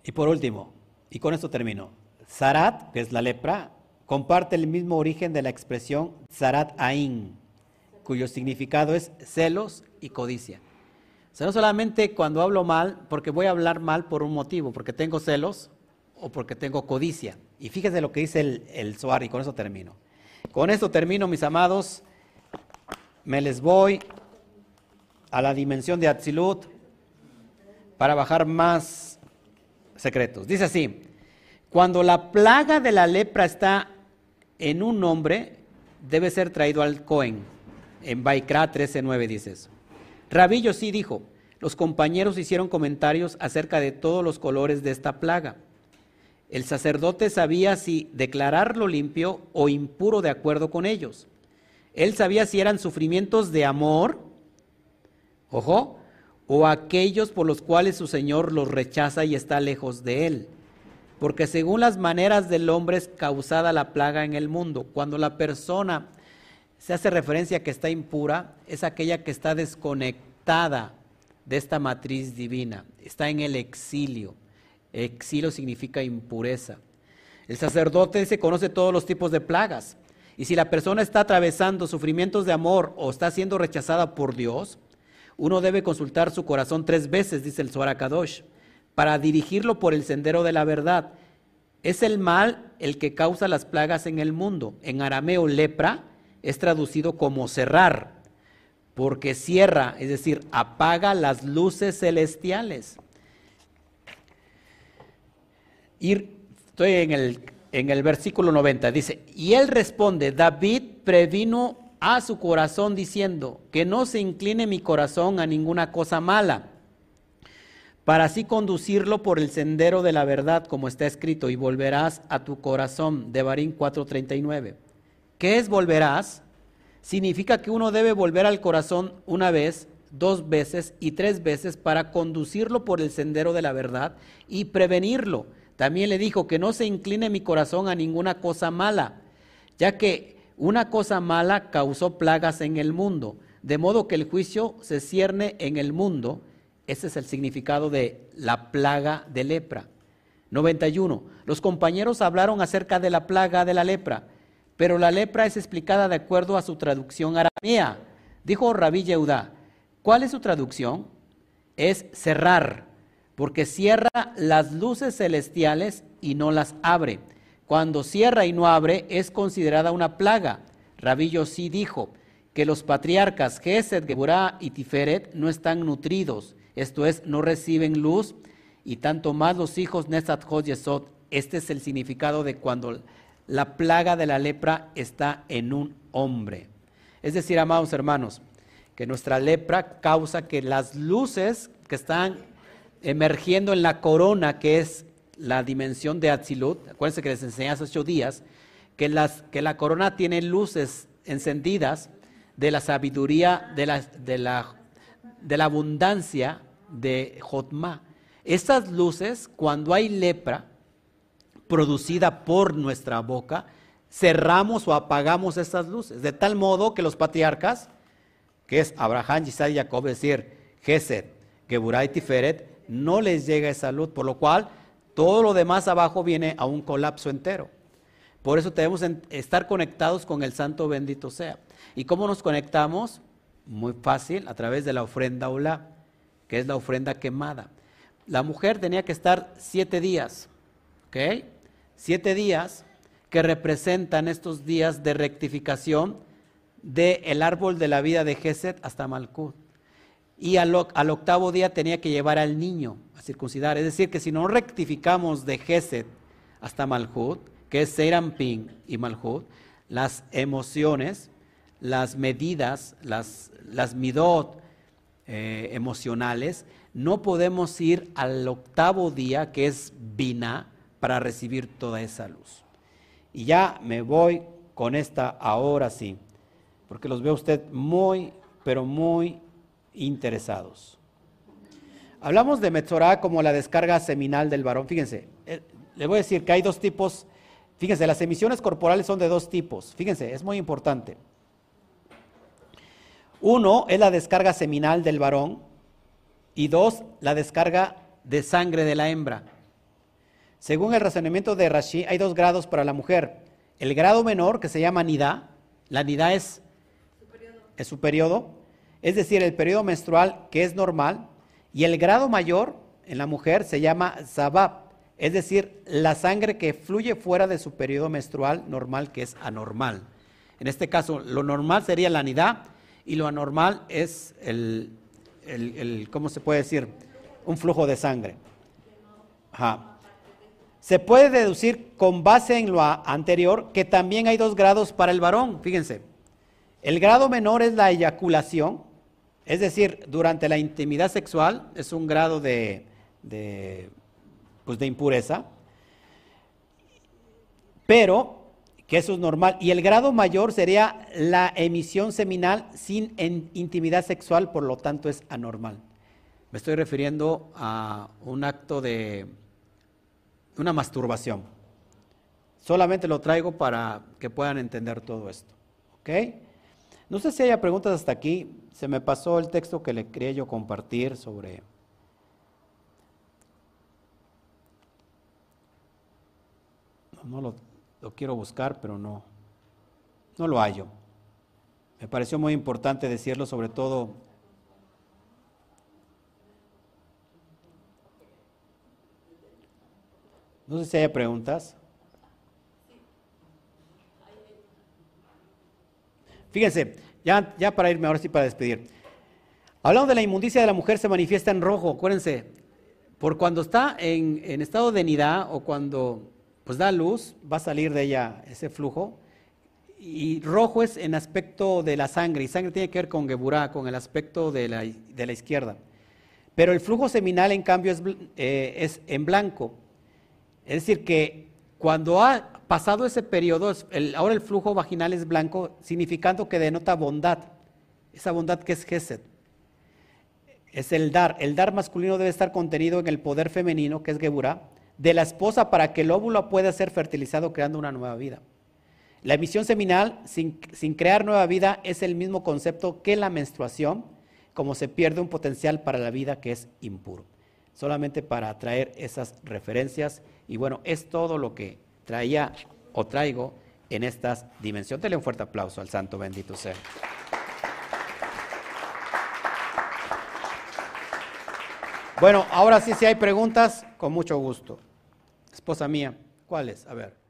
Y por último, y con esto termino, Zarat, que es la lepra, comparte el mismo origen de la expresión Zarat Ain, cuyo significado es celos y codicia. O sea, no solamente cuando hablo mal, porque voy a hablar mal por un motivo, porque tengo celos o porque tengo codicia. Y fíjese lo que dice el, el y con eso termino. Con esto termino, mis amados. Me les voy a la dimensión de Atzilut para bajar más secretos. Dice así, cuando la plaga de la lepra está en un hombre debe ser traído al Cohen. En Baikra 13.9 dice eso. Rabillo sí dijo, los compañeros hicieron comentarios acerca de todos los colores de esta plaga. El sacerdote sabía si declararlo limpio o impuro de acuerdo con ellos. Él sabía si eran sufrimientos de amor, ojo, o aquellos por los cuales su Señor los rechaza y está lejos de él. Porque según las maneras del hombre es causada la plaga en el mundo. Cuando la persona se hace referencia a que está impura, es aquella que está desconectada de esta matriz divina. Está en el exilio. Exilio significa impureza. El sacerdote se conoce todos los tipos de plagas. Y si la persona está atravesando sufrimientos de amor o está siendo rechazada por Dios, uno debe consultar su corazón tres veces, dice el Zohar Kadosh, para dirigirlo por el sendero de la verdad. Es el mal el que causa las plagas en el mundo. En arameo, lepra es traducido como cerrar, porque cierra, es decir, apaga las luces celestiales. estoy en el en el versículo 90, dice, y él responde, David previno a su corazón diciendo, que no se incline mi corazón a ninguna cosa mala, para así conducirlo por el sendero de la verdad, como está escrito, y volverás a tu corazón, de Barín 4:39. ¿Qué es volverás? Significa que uno debe volver al corazón una vez, dos veces y tres veces para conducirlo por el sendero de la verdad y prevenirlo también le dijo que no se incline mi corazón a ninguna cosa mala, ya que una cosa mala causó plagas en el mundo, de modo que el juicio se cierne en el mundo. Ese es el significado de la plaga de lepra. 91. Los compañeros hablaron acerca de la plaga de la lepra, pero la lepra es explicada de acuerdo a su traducción aramea. Dijo Rabí Yehudá, ¿cuál es su traducción? Es cerrar porque cierra las luces celestiales y no las abre. Cuando cierra y no abre es considerada una plaga. Rabillo sí dijo que los patriarcas Gesed, Geburá y Tiferet no están nutridos, esto es, no reciben luz, y tanto más los hijos Nesat Yesod. Este es el significado de cuando la plaga de la lepra está en un hombre. Es decir, amados hermanos, que nuestra lepra causa que las luces que están emergiendo en la corona, que es la dimensión de Atzilut. Acuérdense que les enseñé hace ocho días que, las, que la corona tiene luces encendidas de la sabiduría, de de la, de la abundancia de Jotma. Estas luces, cuando hay lepra producida por nuestra boca, cerramos o apagamos estas luces, de tal modo que los patriarcas, que es Abraham, Isaac y Jacob, es decir, Gesed, Geburah y Tiferet, no les llega esa luz, por lo cual todo lo demás abajo viene a un colapso entero. Por eso debemos estar conectados con el Santo bendito sea. ¿Y cómo nos conectamos? Muy fácil, a través de la ofrenda Ola, que es la ofrenda quemada. La mujer tenía que estar siete días, ¿ok? Siete días que representan estos días de rectificación del árbol de la vida de Geset hasta Malkut y al, octavo día tenía que llevar al niño a circuncidar. Es decir, que si no rectificamos de Geset hasta Malhut, que es Seramping y Malhut, las emociones, las medidas, las, las midot eh, emocionales, no podemos ir al octavo día, que es Bina, para recibir toda esa luz. Y ya me voy con esta ahora sí, porque los veo usted muy, pero muy interesados. Hablamos de Metzorah como la descarga seminal del varón. Fíjense, eh, le voy a decir que hay dos tipos. Fíjense, las emisiones corporales son de dos tipos. Fíjense, es muy importante. Uno es la descarga seminal del varón y dos, la descarga de sangre de la hembra. Según el razonamiento de Rashi, hay dos grados para la mujer. El grado menor, que se llama nidá, la nidá es es su periodo, es decir, el periodo menstrual que es normal, y el grado mayor en la mujer se llama zabab, es decir, la sangre que fluye fuera de su periodo menstrual normal que es anormal. En este caso, lo normal sería la anidad y lo anormal es el, ¿cómo se puede decir? Un flujo de sangre. Se puede deducir con base en lo anterior que también hay dos grados para el varón, fíjense. El grado menor es la eyaculación, es decir, durante la intimidad sexual es un grado de, pues de impureza, pero que eso es normal. Y el grado mayor sería la emisión seminal sin intimidad sexual, por lo tanto es anormal. Me estoy refiriendo a un acto de una masturbación. Solamente lo traigo para que puedan entender todo esto. ¿Ok? No sé si haya preguntas hasta aquí. Se me pasó el texto que le quería yo compartir sobre... No, lo, lo quiero buscar, pero no, no lo hallo. Me pareció muy importante decirlo, sobre todo No sé si hay preguntas. Fíjense, ya, ya para irme ahora sí para despedir. Hablando de la inmundicia de la mujer se manifiesta en rojo, acuérdense, por cuando está en, en estado de nidad o cuando pues da luz, va a salir de ella ese flujo. Y rojo es en aspecto de la sangre, y sangre tiene que ver con Geburá, con el aspecto de la, de la izquierda. Pero el flujo seminal, en cambio, es, eh, es en blanco. Es decir, que cuando ha pasado ese periodo, ahora el flujo vaginal es blanco, significando que denota bondad. Esa bondad que es Gesed. Es el dar. El dar masculino debe estar contenido en el poder femenino, que es Geburah, de la esposa para que el óvulo pueda ser fertilizado creando una nueva vida. La emisión seminal, sin, sin crear nueva vida, es el mismo concepto que la menstruación, como se pierde un potencial para la vida que es impuro. Solamente para traer esas referencias y bueno, es todo lo que traía o traigo en estas dimensiones. Dele un fuerte aplauso al Santo bendito sea. Bueno, ahora sí, si hay preguntas, con mucho gusto. Esposa mía, ¿cuáles? A ver.